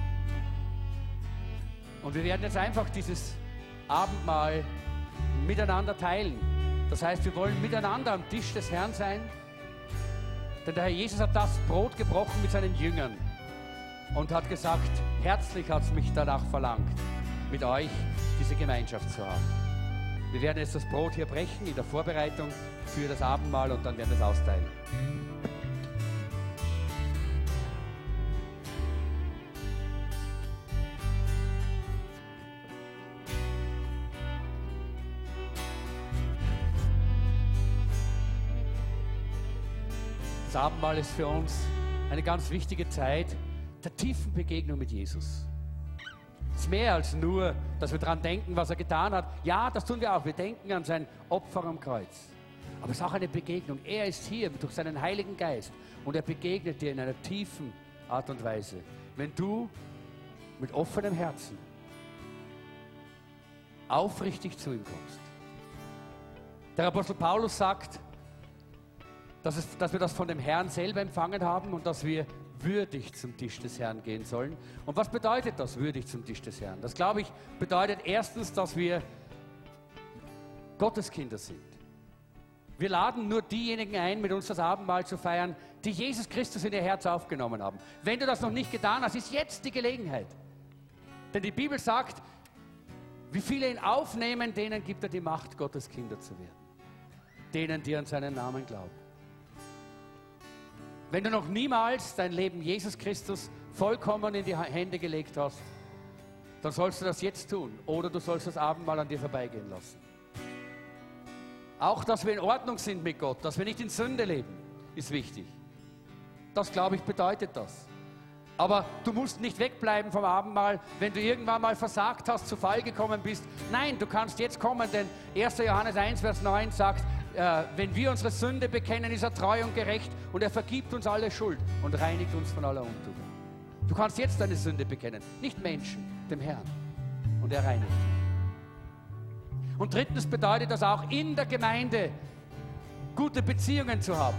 Und wir werden jetzt einfach dieses Abendmahl miteinander teilen. Das heißt, wir wollen miteinander am Tisch des Herrn sein. Denn der Herr Jesus hat das Brot gebrochen mit seinen Jüngern und hat gesagt, herzlich hat es mich danach verlangt, mit euch diese Gemeinschaft zu haben. Wir werden jetzt das Brot hier brechen in der Vorbereitung für das Abendmahl und dann werden wir es austeilen. Das Abendmahl ist für uns eine ganz wichtige Zeit der tiefen Begegnung mit Jesus. Es ist mehr als nur, dass wir daran denken, was er getan hat. Ja, das tun wir auch. Wir denken an sein Opfer am Kreuz. Aber es ist auch eine Begegnung. Er ist hier durch seinen Heiligen Geist und er begegnet dir in einer tiefen Art und Weise. Wenn du mit offenem Herzen aufrichtig zu ihm kommst. Der Apostel Paulus sagt, dass, es, dass wir das von dem Herrn selber empfangen haben und dass wir würdig zum Tisch des Herrn gehen sollen. Und was bedeutet das, würdig zum Tisch des Herrn? Das, glaube ich, bedeutet erstens, dass wir Gotteskinder sind. Wir laden nur diejenigen ein, mit uns das Abendmahl zu feiern, die Jesus Christus in ihr Herz aufgenommen haben. Wenn du das noch nicht getan hast, ist jetzt die Gelegenheit. Denn die Bibel sagt, wie viele ihn aufnehmen, denen gibt er die Macht, Gottes Kinder zu werden. Denen, die an seinen Namen glauben. Wenn du noch niemals dein Leben Jesus Christus vollkommen in die Hände gelegt hast, dann sollst du das jetzt tun oder du sollst das Abendmahl an dir vorbeigehen lassen. Auch, dass wir in Ordnung sind mit Gott, dass wir nicht in Sünde leben, ist wichtig. Das, glaube ich, bedeutet das. Aber du musst nicht wegbleiben vom Abendmahl, wenn du irgendwann mal versagt hast, zu Fall gekommen bist. Nein, du kannst jetzt kommen, denn 1. Johannes 1, Vers 9 sagt, äh, wenn wir unsere Sünde bekennen, ist er treu und gerecht und er vergibt uns alle Schuld und reinigt uns von aller Untugend. Du kannst jetzt deine Sünde bekennen, nicht Menschen, dem Herrn. Und er reinigt. Und drittens bedeutet das auch in der Gemeinde gute Beziehungen zu haben.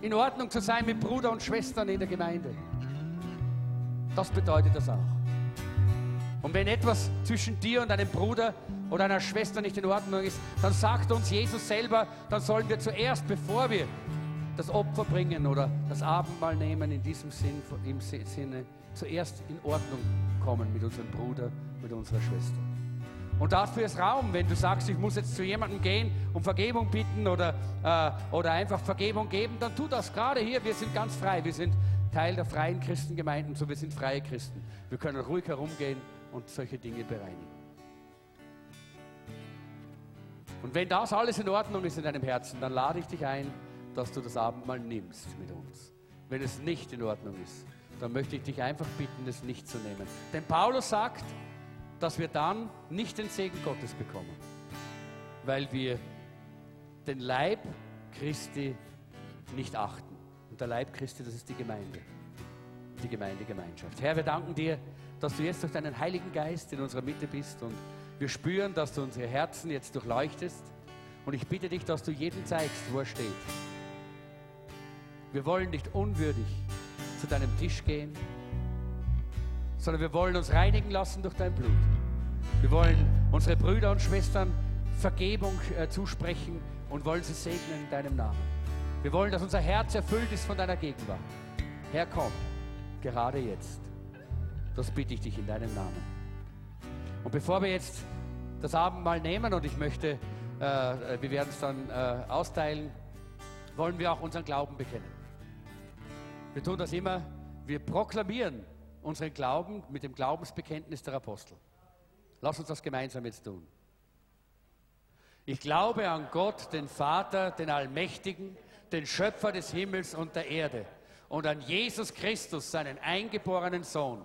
In Ordnung zu sein mit Bruder und Schwestern in der Gemeinde. Das bedeutet das auch. Und wenn etwas zwischen dir und deinem Bruder oder einer Schwester nicht in Ordnung ist, dann sagt uns Jesus selber, dann sollen wir zuerst, bevor wir das Opfer bringen oder das Abendmahl nehmen, in diesem Sinn, im Sinne, zuerst in Ordnung kommen mit unserem Bruder, mit unserer Schwester. Und dafür ist Raum, wenn du sagst, ich muss jetzt zu jemandem gehen, um Vergebung bitten oder, äh, oder einfach Vergebung geben, dann tu das gerade hier. Wir sind ganz frei. Wir sind Teil der freien Christengemeinden, so wir sind freie Christen. Wir können ruhig herumgehen und solche Dinge bereinigen. Und wenn das alles in Ordnung ist in deinem Herzen, dann lade ich dich ein, dass du das Abendmahl nimmst mit uns. Wenn es nicht in Ordnung ist, dann möchte ich dich einfach bitten, es nicht zu nehmen. Denn Paulus sagt, dass wir dann nicht den Segen Gottes bekommen, weil wir den Leib Christi nicht achten. Und der Leib Christi, das ist die Gemeinde, die Gemeindegemeinschaft. Herr, wir danken dir, dass du jetzt durch deinen Heiligen Geist in unserer Mitte bist und wir spüren, dass du unsere Herzen jetzt durchleuchtest und ich bitte dich, dass du jedem zeigst, wo er steht. Wir wollen nicht unwürdig zu deinem Tisch gehen, sondern wir wollen uns reinigen lassen durch dein Blut. Wir wollen unsere Brüder und Schwestern Vergebung äh, zusprechen und wollen sie segnen in deinem Namen. Wir wollen, dass unser Herz erfüllt ist von deiner Gegenwart. Herr, komm, gerade jetzt. Das bitte ich dich in deinem Namen. Und bevor wir jetzt das Abendmahl nehmen und ich möchte, äh, wir werden es dann äh, austeilen, wollen wir auch unseren Glauben bekennen. Wir tun das immer, wir proklamieren unseren Glauben mit dem Glaubensbekenntnis der Apostel. Lass uns das gemeinsam jetzt tun. Ich glaube an Gott, den Vater, den Allmächtigen, den Schöpfer des Himmels und der Erde und an Jesus Christus, seinen eingeborenen Sohn,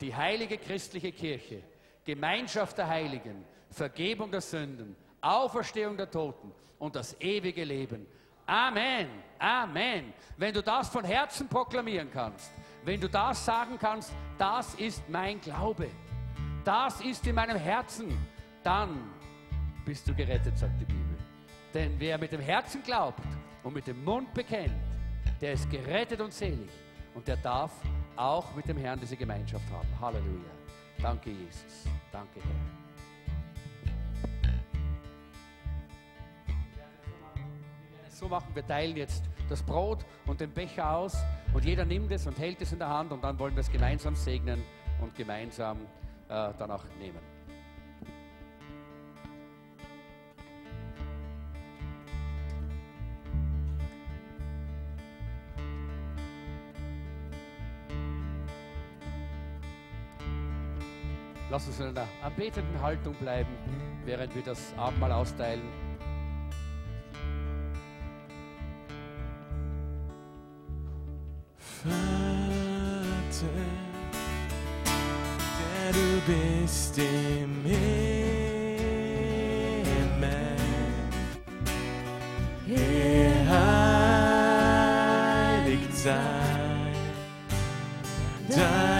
die heilige christliche Kirche, Gemeinschaft der Heiligen, Vergebung der Sünden, Auferstehung der Toten und das ewige Leben. Amen, Amen. Wenn du das von Herzen proklamieren kannst, wenn du das sagen kannst, das ist mein Glaube, das ist in meinem Herzen, dann bist du gerettet, sagt die Bibel. Denn wer mit dem Herzen glaubt und mit dem Mund bekennt, der ist gerettet und selig. Und der darf auch mit dem Herrn diese Gemeinschaft haben. Halleluja. Danke, Jesus. Danke, Herr. so machen, wir teilen jetzt das Brot und den Becher aus und jeder nimmt es und hält es in der Hand und dann wollen wir es gemeinsam segnen und gemeinsam äh, dann nehmen. Lass uns in einer anbetenden Haltung bleiben, während wir das Abendmahl austeilen. Vater, der du bist im Himmel, geheiligt sei dein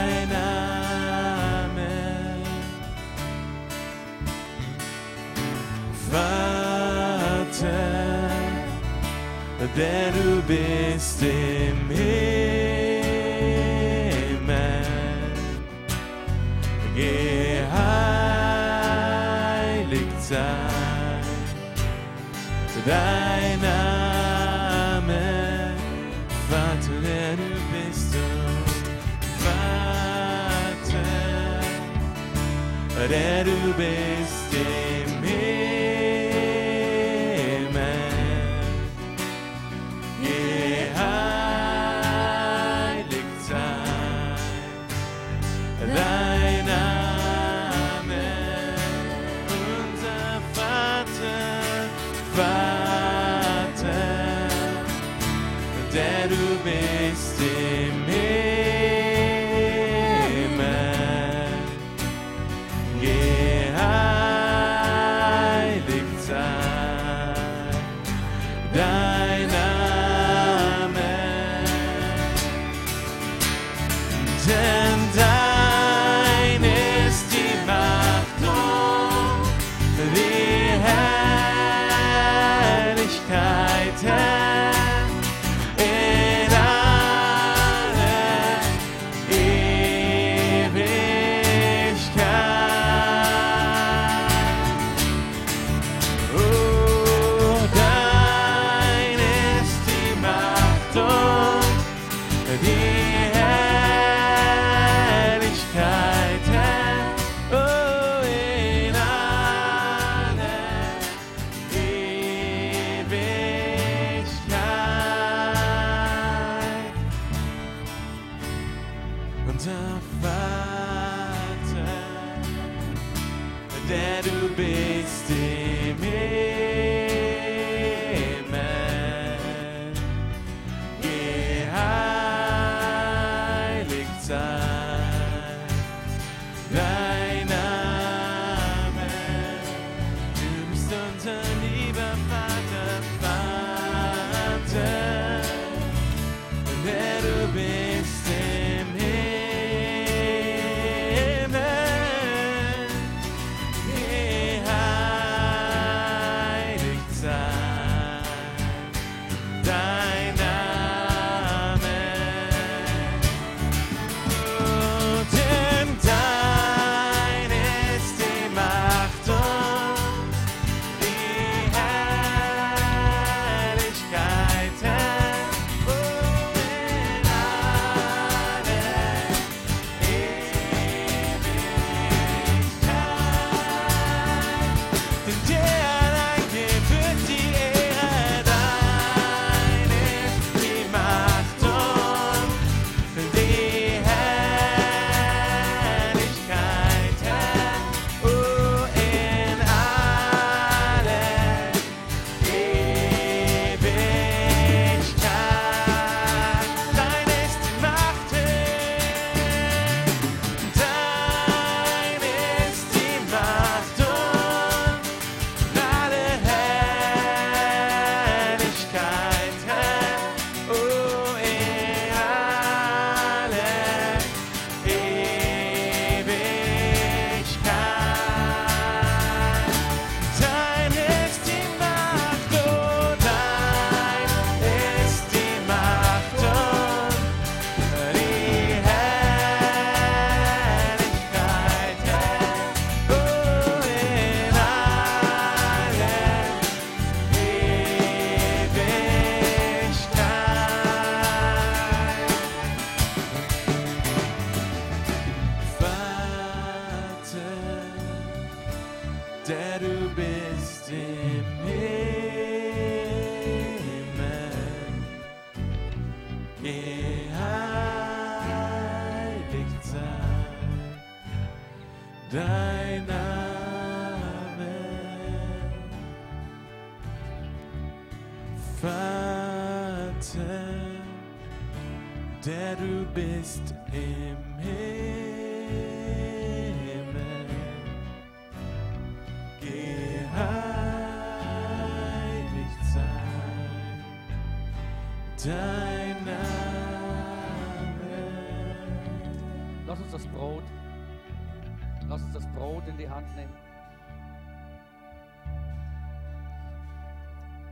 der du bist im Himmel, geheiligt sei dein Name, Vater, der du bist, oh Vater, der du bist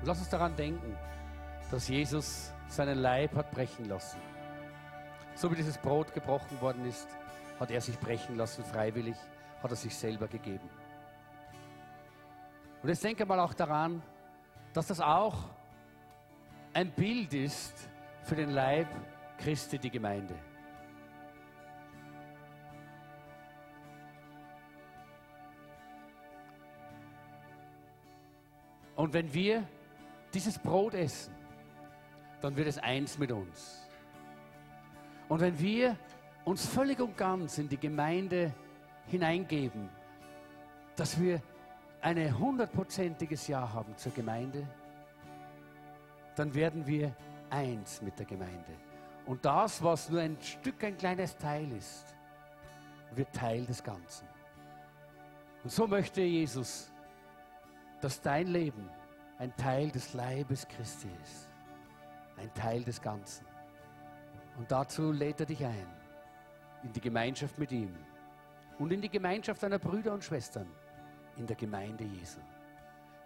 lass uns daran denken, dass Jesus seinen Leib hat brechen lassen. So wie dieses Brot gebrochen worden ist, hat er sich brechen lassen, freiwillig, hat er sich selber gegeben. Und jetzt denke mal auch daran, dass das auch ein Bild ist für den Leib Christi, die Gemeinde. Und wenn wir dieses Brot essen, dann wird es eins mit uns. Und wenn wir uns völlig und ganz in die Gemeinde hineingeben, dass wir ein hundertprozentiges Ja haben zur Gemeinde, dann werden wir eins mit der Gemeinde. Und das, was nur ein Stück, ein kleines Teil ist, wird Teil des Ganzen. Und so möchte Jesus, dass dein Leben ein Teil des Leibes Christi ist. Ein Teil des Ganzen. Und dazu lädt er dich ein. In die Gemeinschaft mit ihm. Und in die Gemeinschaft deiner Brüder und Schwestern. In der Gemeinde Jesu.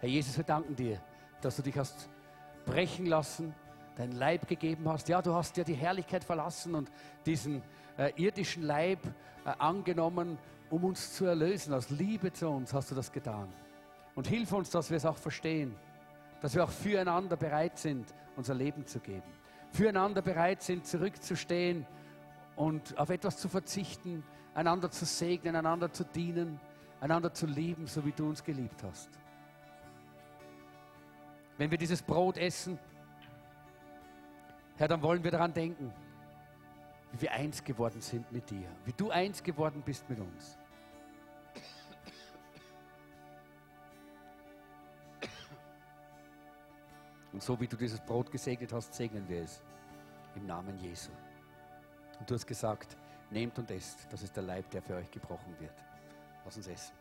Herr Jesus, wir danken dir, dass du dich hast brechen lassen, dein Leib gegeben hast. Ja, du hast ja die Herrlichkeit verlassen und diesen äh, irdischen Leib äh, angenommen, um uns zu erlösen. Aus Liebe zu uns hast du das getan. Und hilf uns, dass wir es auch verstehen, dass wir auch füreinander bereit sind, unser Leben zu geben. Füreinander bereit sind, zurückzustehen und auf etwas zu verzichten, einander zu segnen, einander zu dienen, einander zu lieben, so wie du uns geliebt hast. Wenn wir dieses Brot essen, Herr, dann wollen wir daran denken, wie wir eins geworden sind mit dir, wie du eins geworden bist mit uns. Und so wie du dieses Brot gesegnet hast, segnen wir es im Namen Jesu. Und du hast gesagt, nehmt und esst, das ist der Leib, der für euch gebrochen wird. Lass uns essen.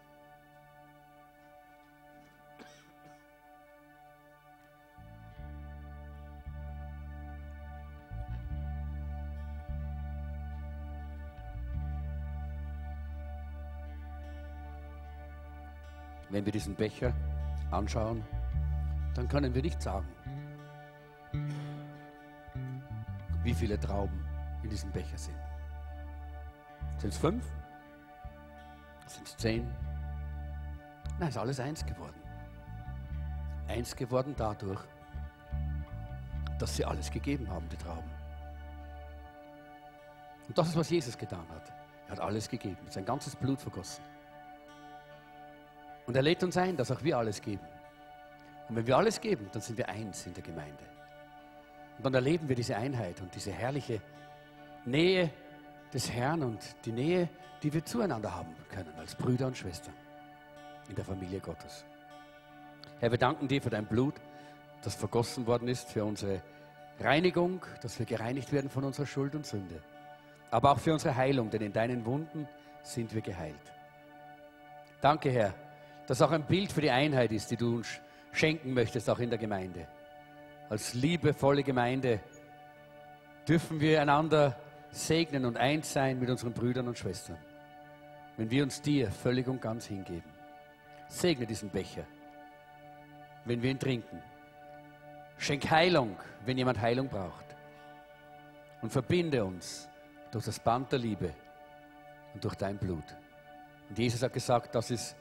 Wenn wir diesen Becher anschauen, dann können wir nicht sagen, wie viele Trauben in diesem Becher sind. Sind es fünf? Sind es zehn? Nein, es ist alles eins geworden. Eins geworden dadurch, dass sie alles gegeben haben, die Trauben. Und das ist, was Jesus getan hat. Er hat alles gegeben, sein ganzes Blut vergossen. Und er lädt uns ein, dass auch wir alles geben. Und wenn wir alles geben, dann sind wir eins in der Gemeinde. Und dann erleben wir diese Einheit und diese herrliche Nähe des Herrn und die Nähe, die wir zueinander haben können, als Brüder und Schwestern in der Familie Gottes. Herr, wir danken dir für dein Blut, das vergossen worden ist für unsere Reinigung, dass wir gereinigt werden von unserer Schuld und Sünde. Aber auch für unsere Heilung, denn in deinen Wunden sind wir geheilt. Danke, Herr, dass auch ein Bild für die Einheit ist, die du uns schenken möchtest, auch in der Gemeinde. Als liebevolle Gemeinde dürfen wir einander segnen und eins sein mit unseren Brüdern und Schwestern, wenn wir uns dir völlig und ganz hingeben. Segne diesen Becher, wenn wir ihn trinken. Schenk Heilung, wenn jemand Heilung braucht. Und verbinde uns durch das Band der Liebe und durch dein Blut. Und Jesus hat gesagt, das ist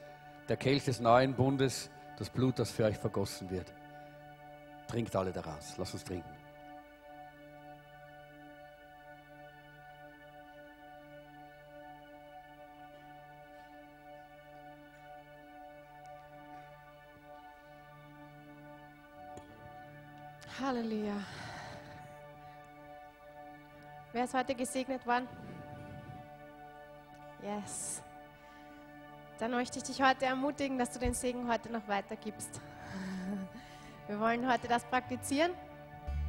der Kelch des neuen Bundes, das Blut, das für euch vergossen wird. Trinkt alle daraus. Lass uns trinken. Halleluja. Wer ist heute gesegnet worden? Yes. Dann möchte ich dich heute ermutigen, dass du den Segen heute noch weitergibst. *laughs* Wir wollen heute das praktizieren,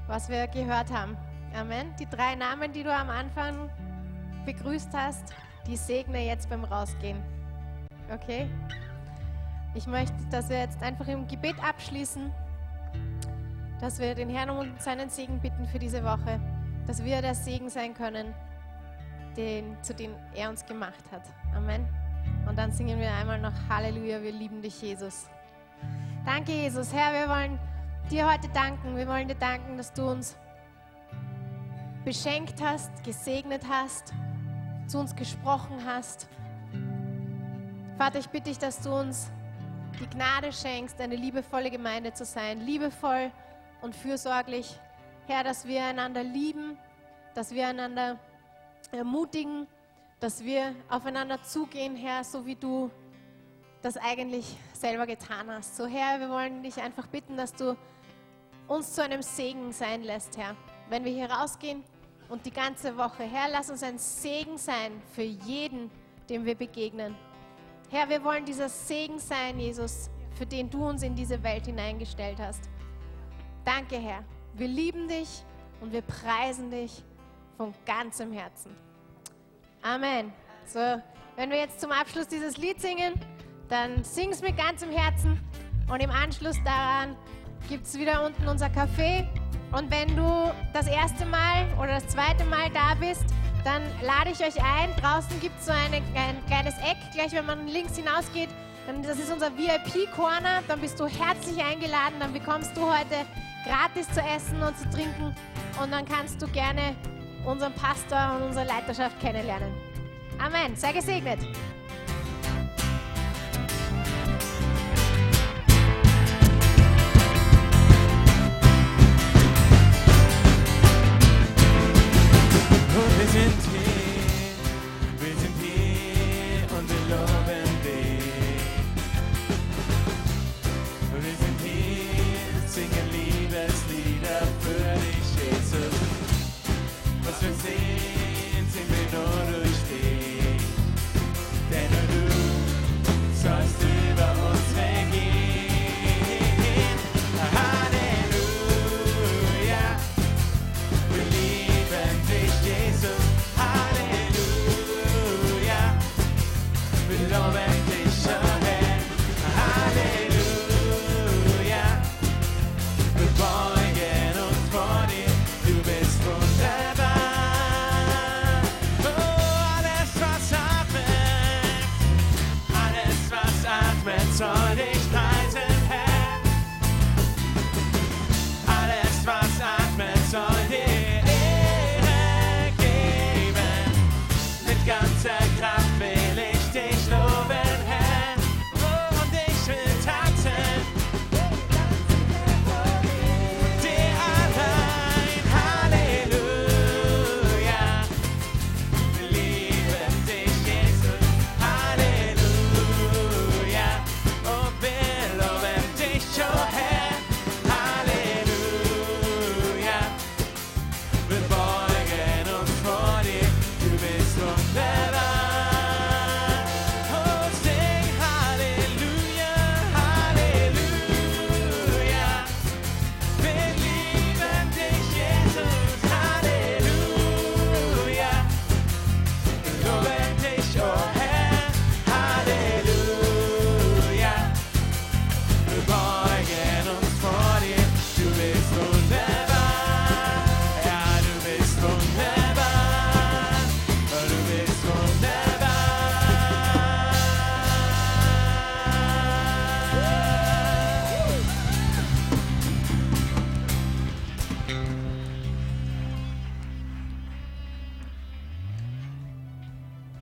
was wir gehört haben. Amen. Die drei Namen, die du am Anfang begrüßt hast, die segne jetzt beim Rausgehen. Okay? Ich möchte, dass wir jetzt einfach im Gebet abschließen, dass wir den Herrn um seinen Segen bitten für diese Woche, dass wir der Segen sein können, den, zu dem er uns gemacht hat. Amen. Und dann singen wir einmal noch Halleluja, wir lieben dich, Jesus. Danke, Jesus. Herr, wir wollen dir heute danken. Wir wollen dir danken, dass du uns beschenkt hast, gesegnet hast, zu uns gesprochen hast. Vater, ich bitte dich, dass du uns die Gnade schenkst, eine liebevolle Gemeinde zu sein, liebevoll und fürsorglich. Herr, dass wir einander lieben, dass wir einander ermutigen, dass wir aufeinander zugehen, Herr, so wie du das eigentlich selber getan hast. So, Herr, wir wollen dich einfach bitten, dass du uns zu einem Segen sein lässt, Herr. Wenn wir hier rausgehen und die ganze Woche, Herr, lass uns ein Segen sein für jeden, dem wir begegnen. Herr, wir wollen dieser Segen sein, Jesus, für den du uns in diese Welt hineingestellt hast. Danke, Herr. Wir lieben dich und wir preisen dich von ganzem Herzen. Amen. So, wenn wir jetzt zum Abschluss dieses Lied singen, dann sing es mit ganzem Herzen und im Anschluss daran gibt es wieder unten unser Café. Und wenn du das erste Mal oder das zweite Mal da bist, dann lade ich euch ein. Draußen gibt es so eine, ein kleines Eck, gleich wenn man links hinausgeht. Dann, das ist unser VIP-Corner. Dann bist du herzlich eingeladen. Dann bekommst du heute gratis zu essen und zu trinken. Und dann kannst du gerne unseren Pastor und unsere Leiterschaft kennenlernen. Amen. Sei gesegnet. Wir sind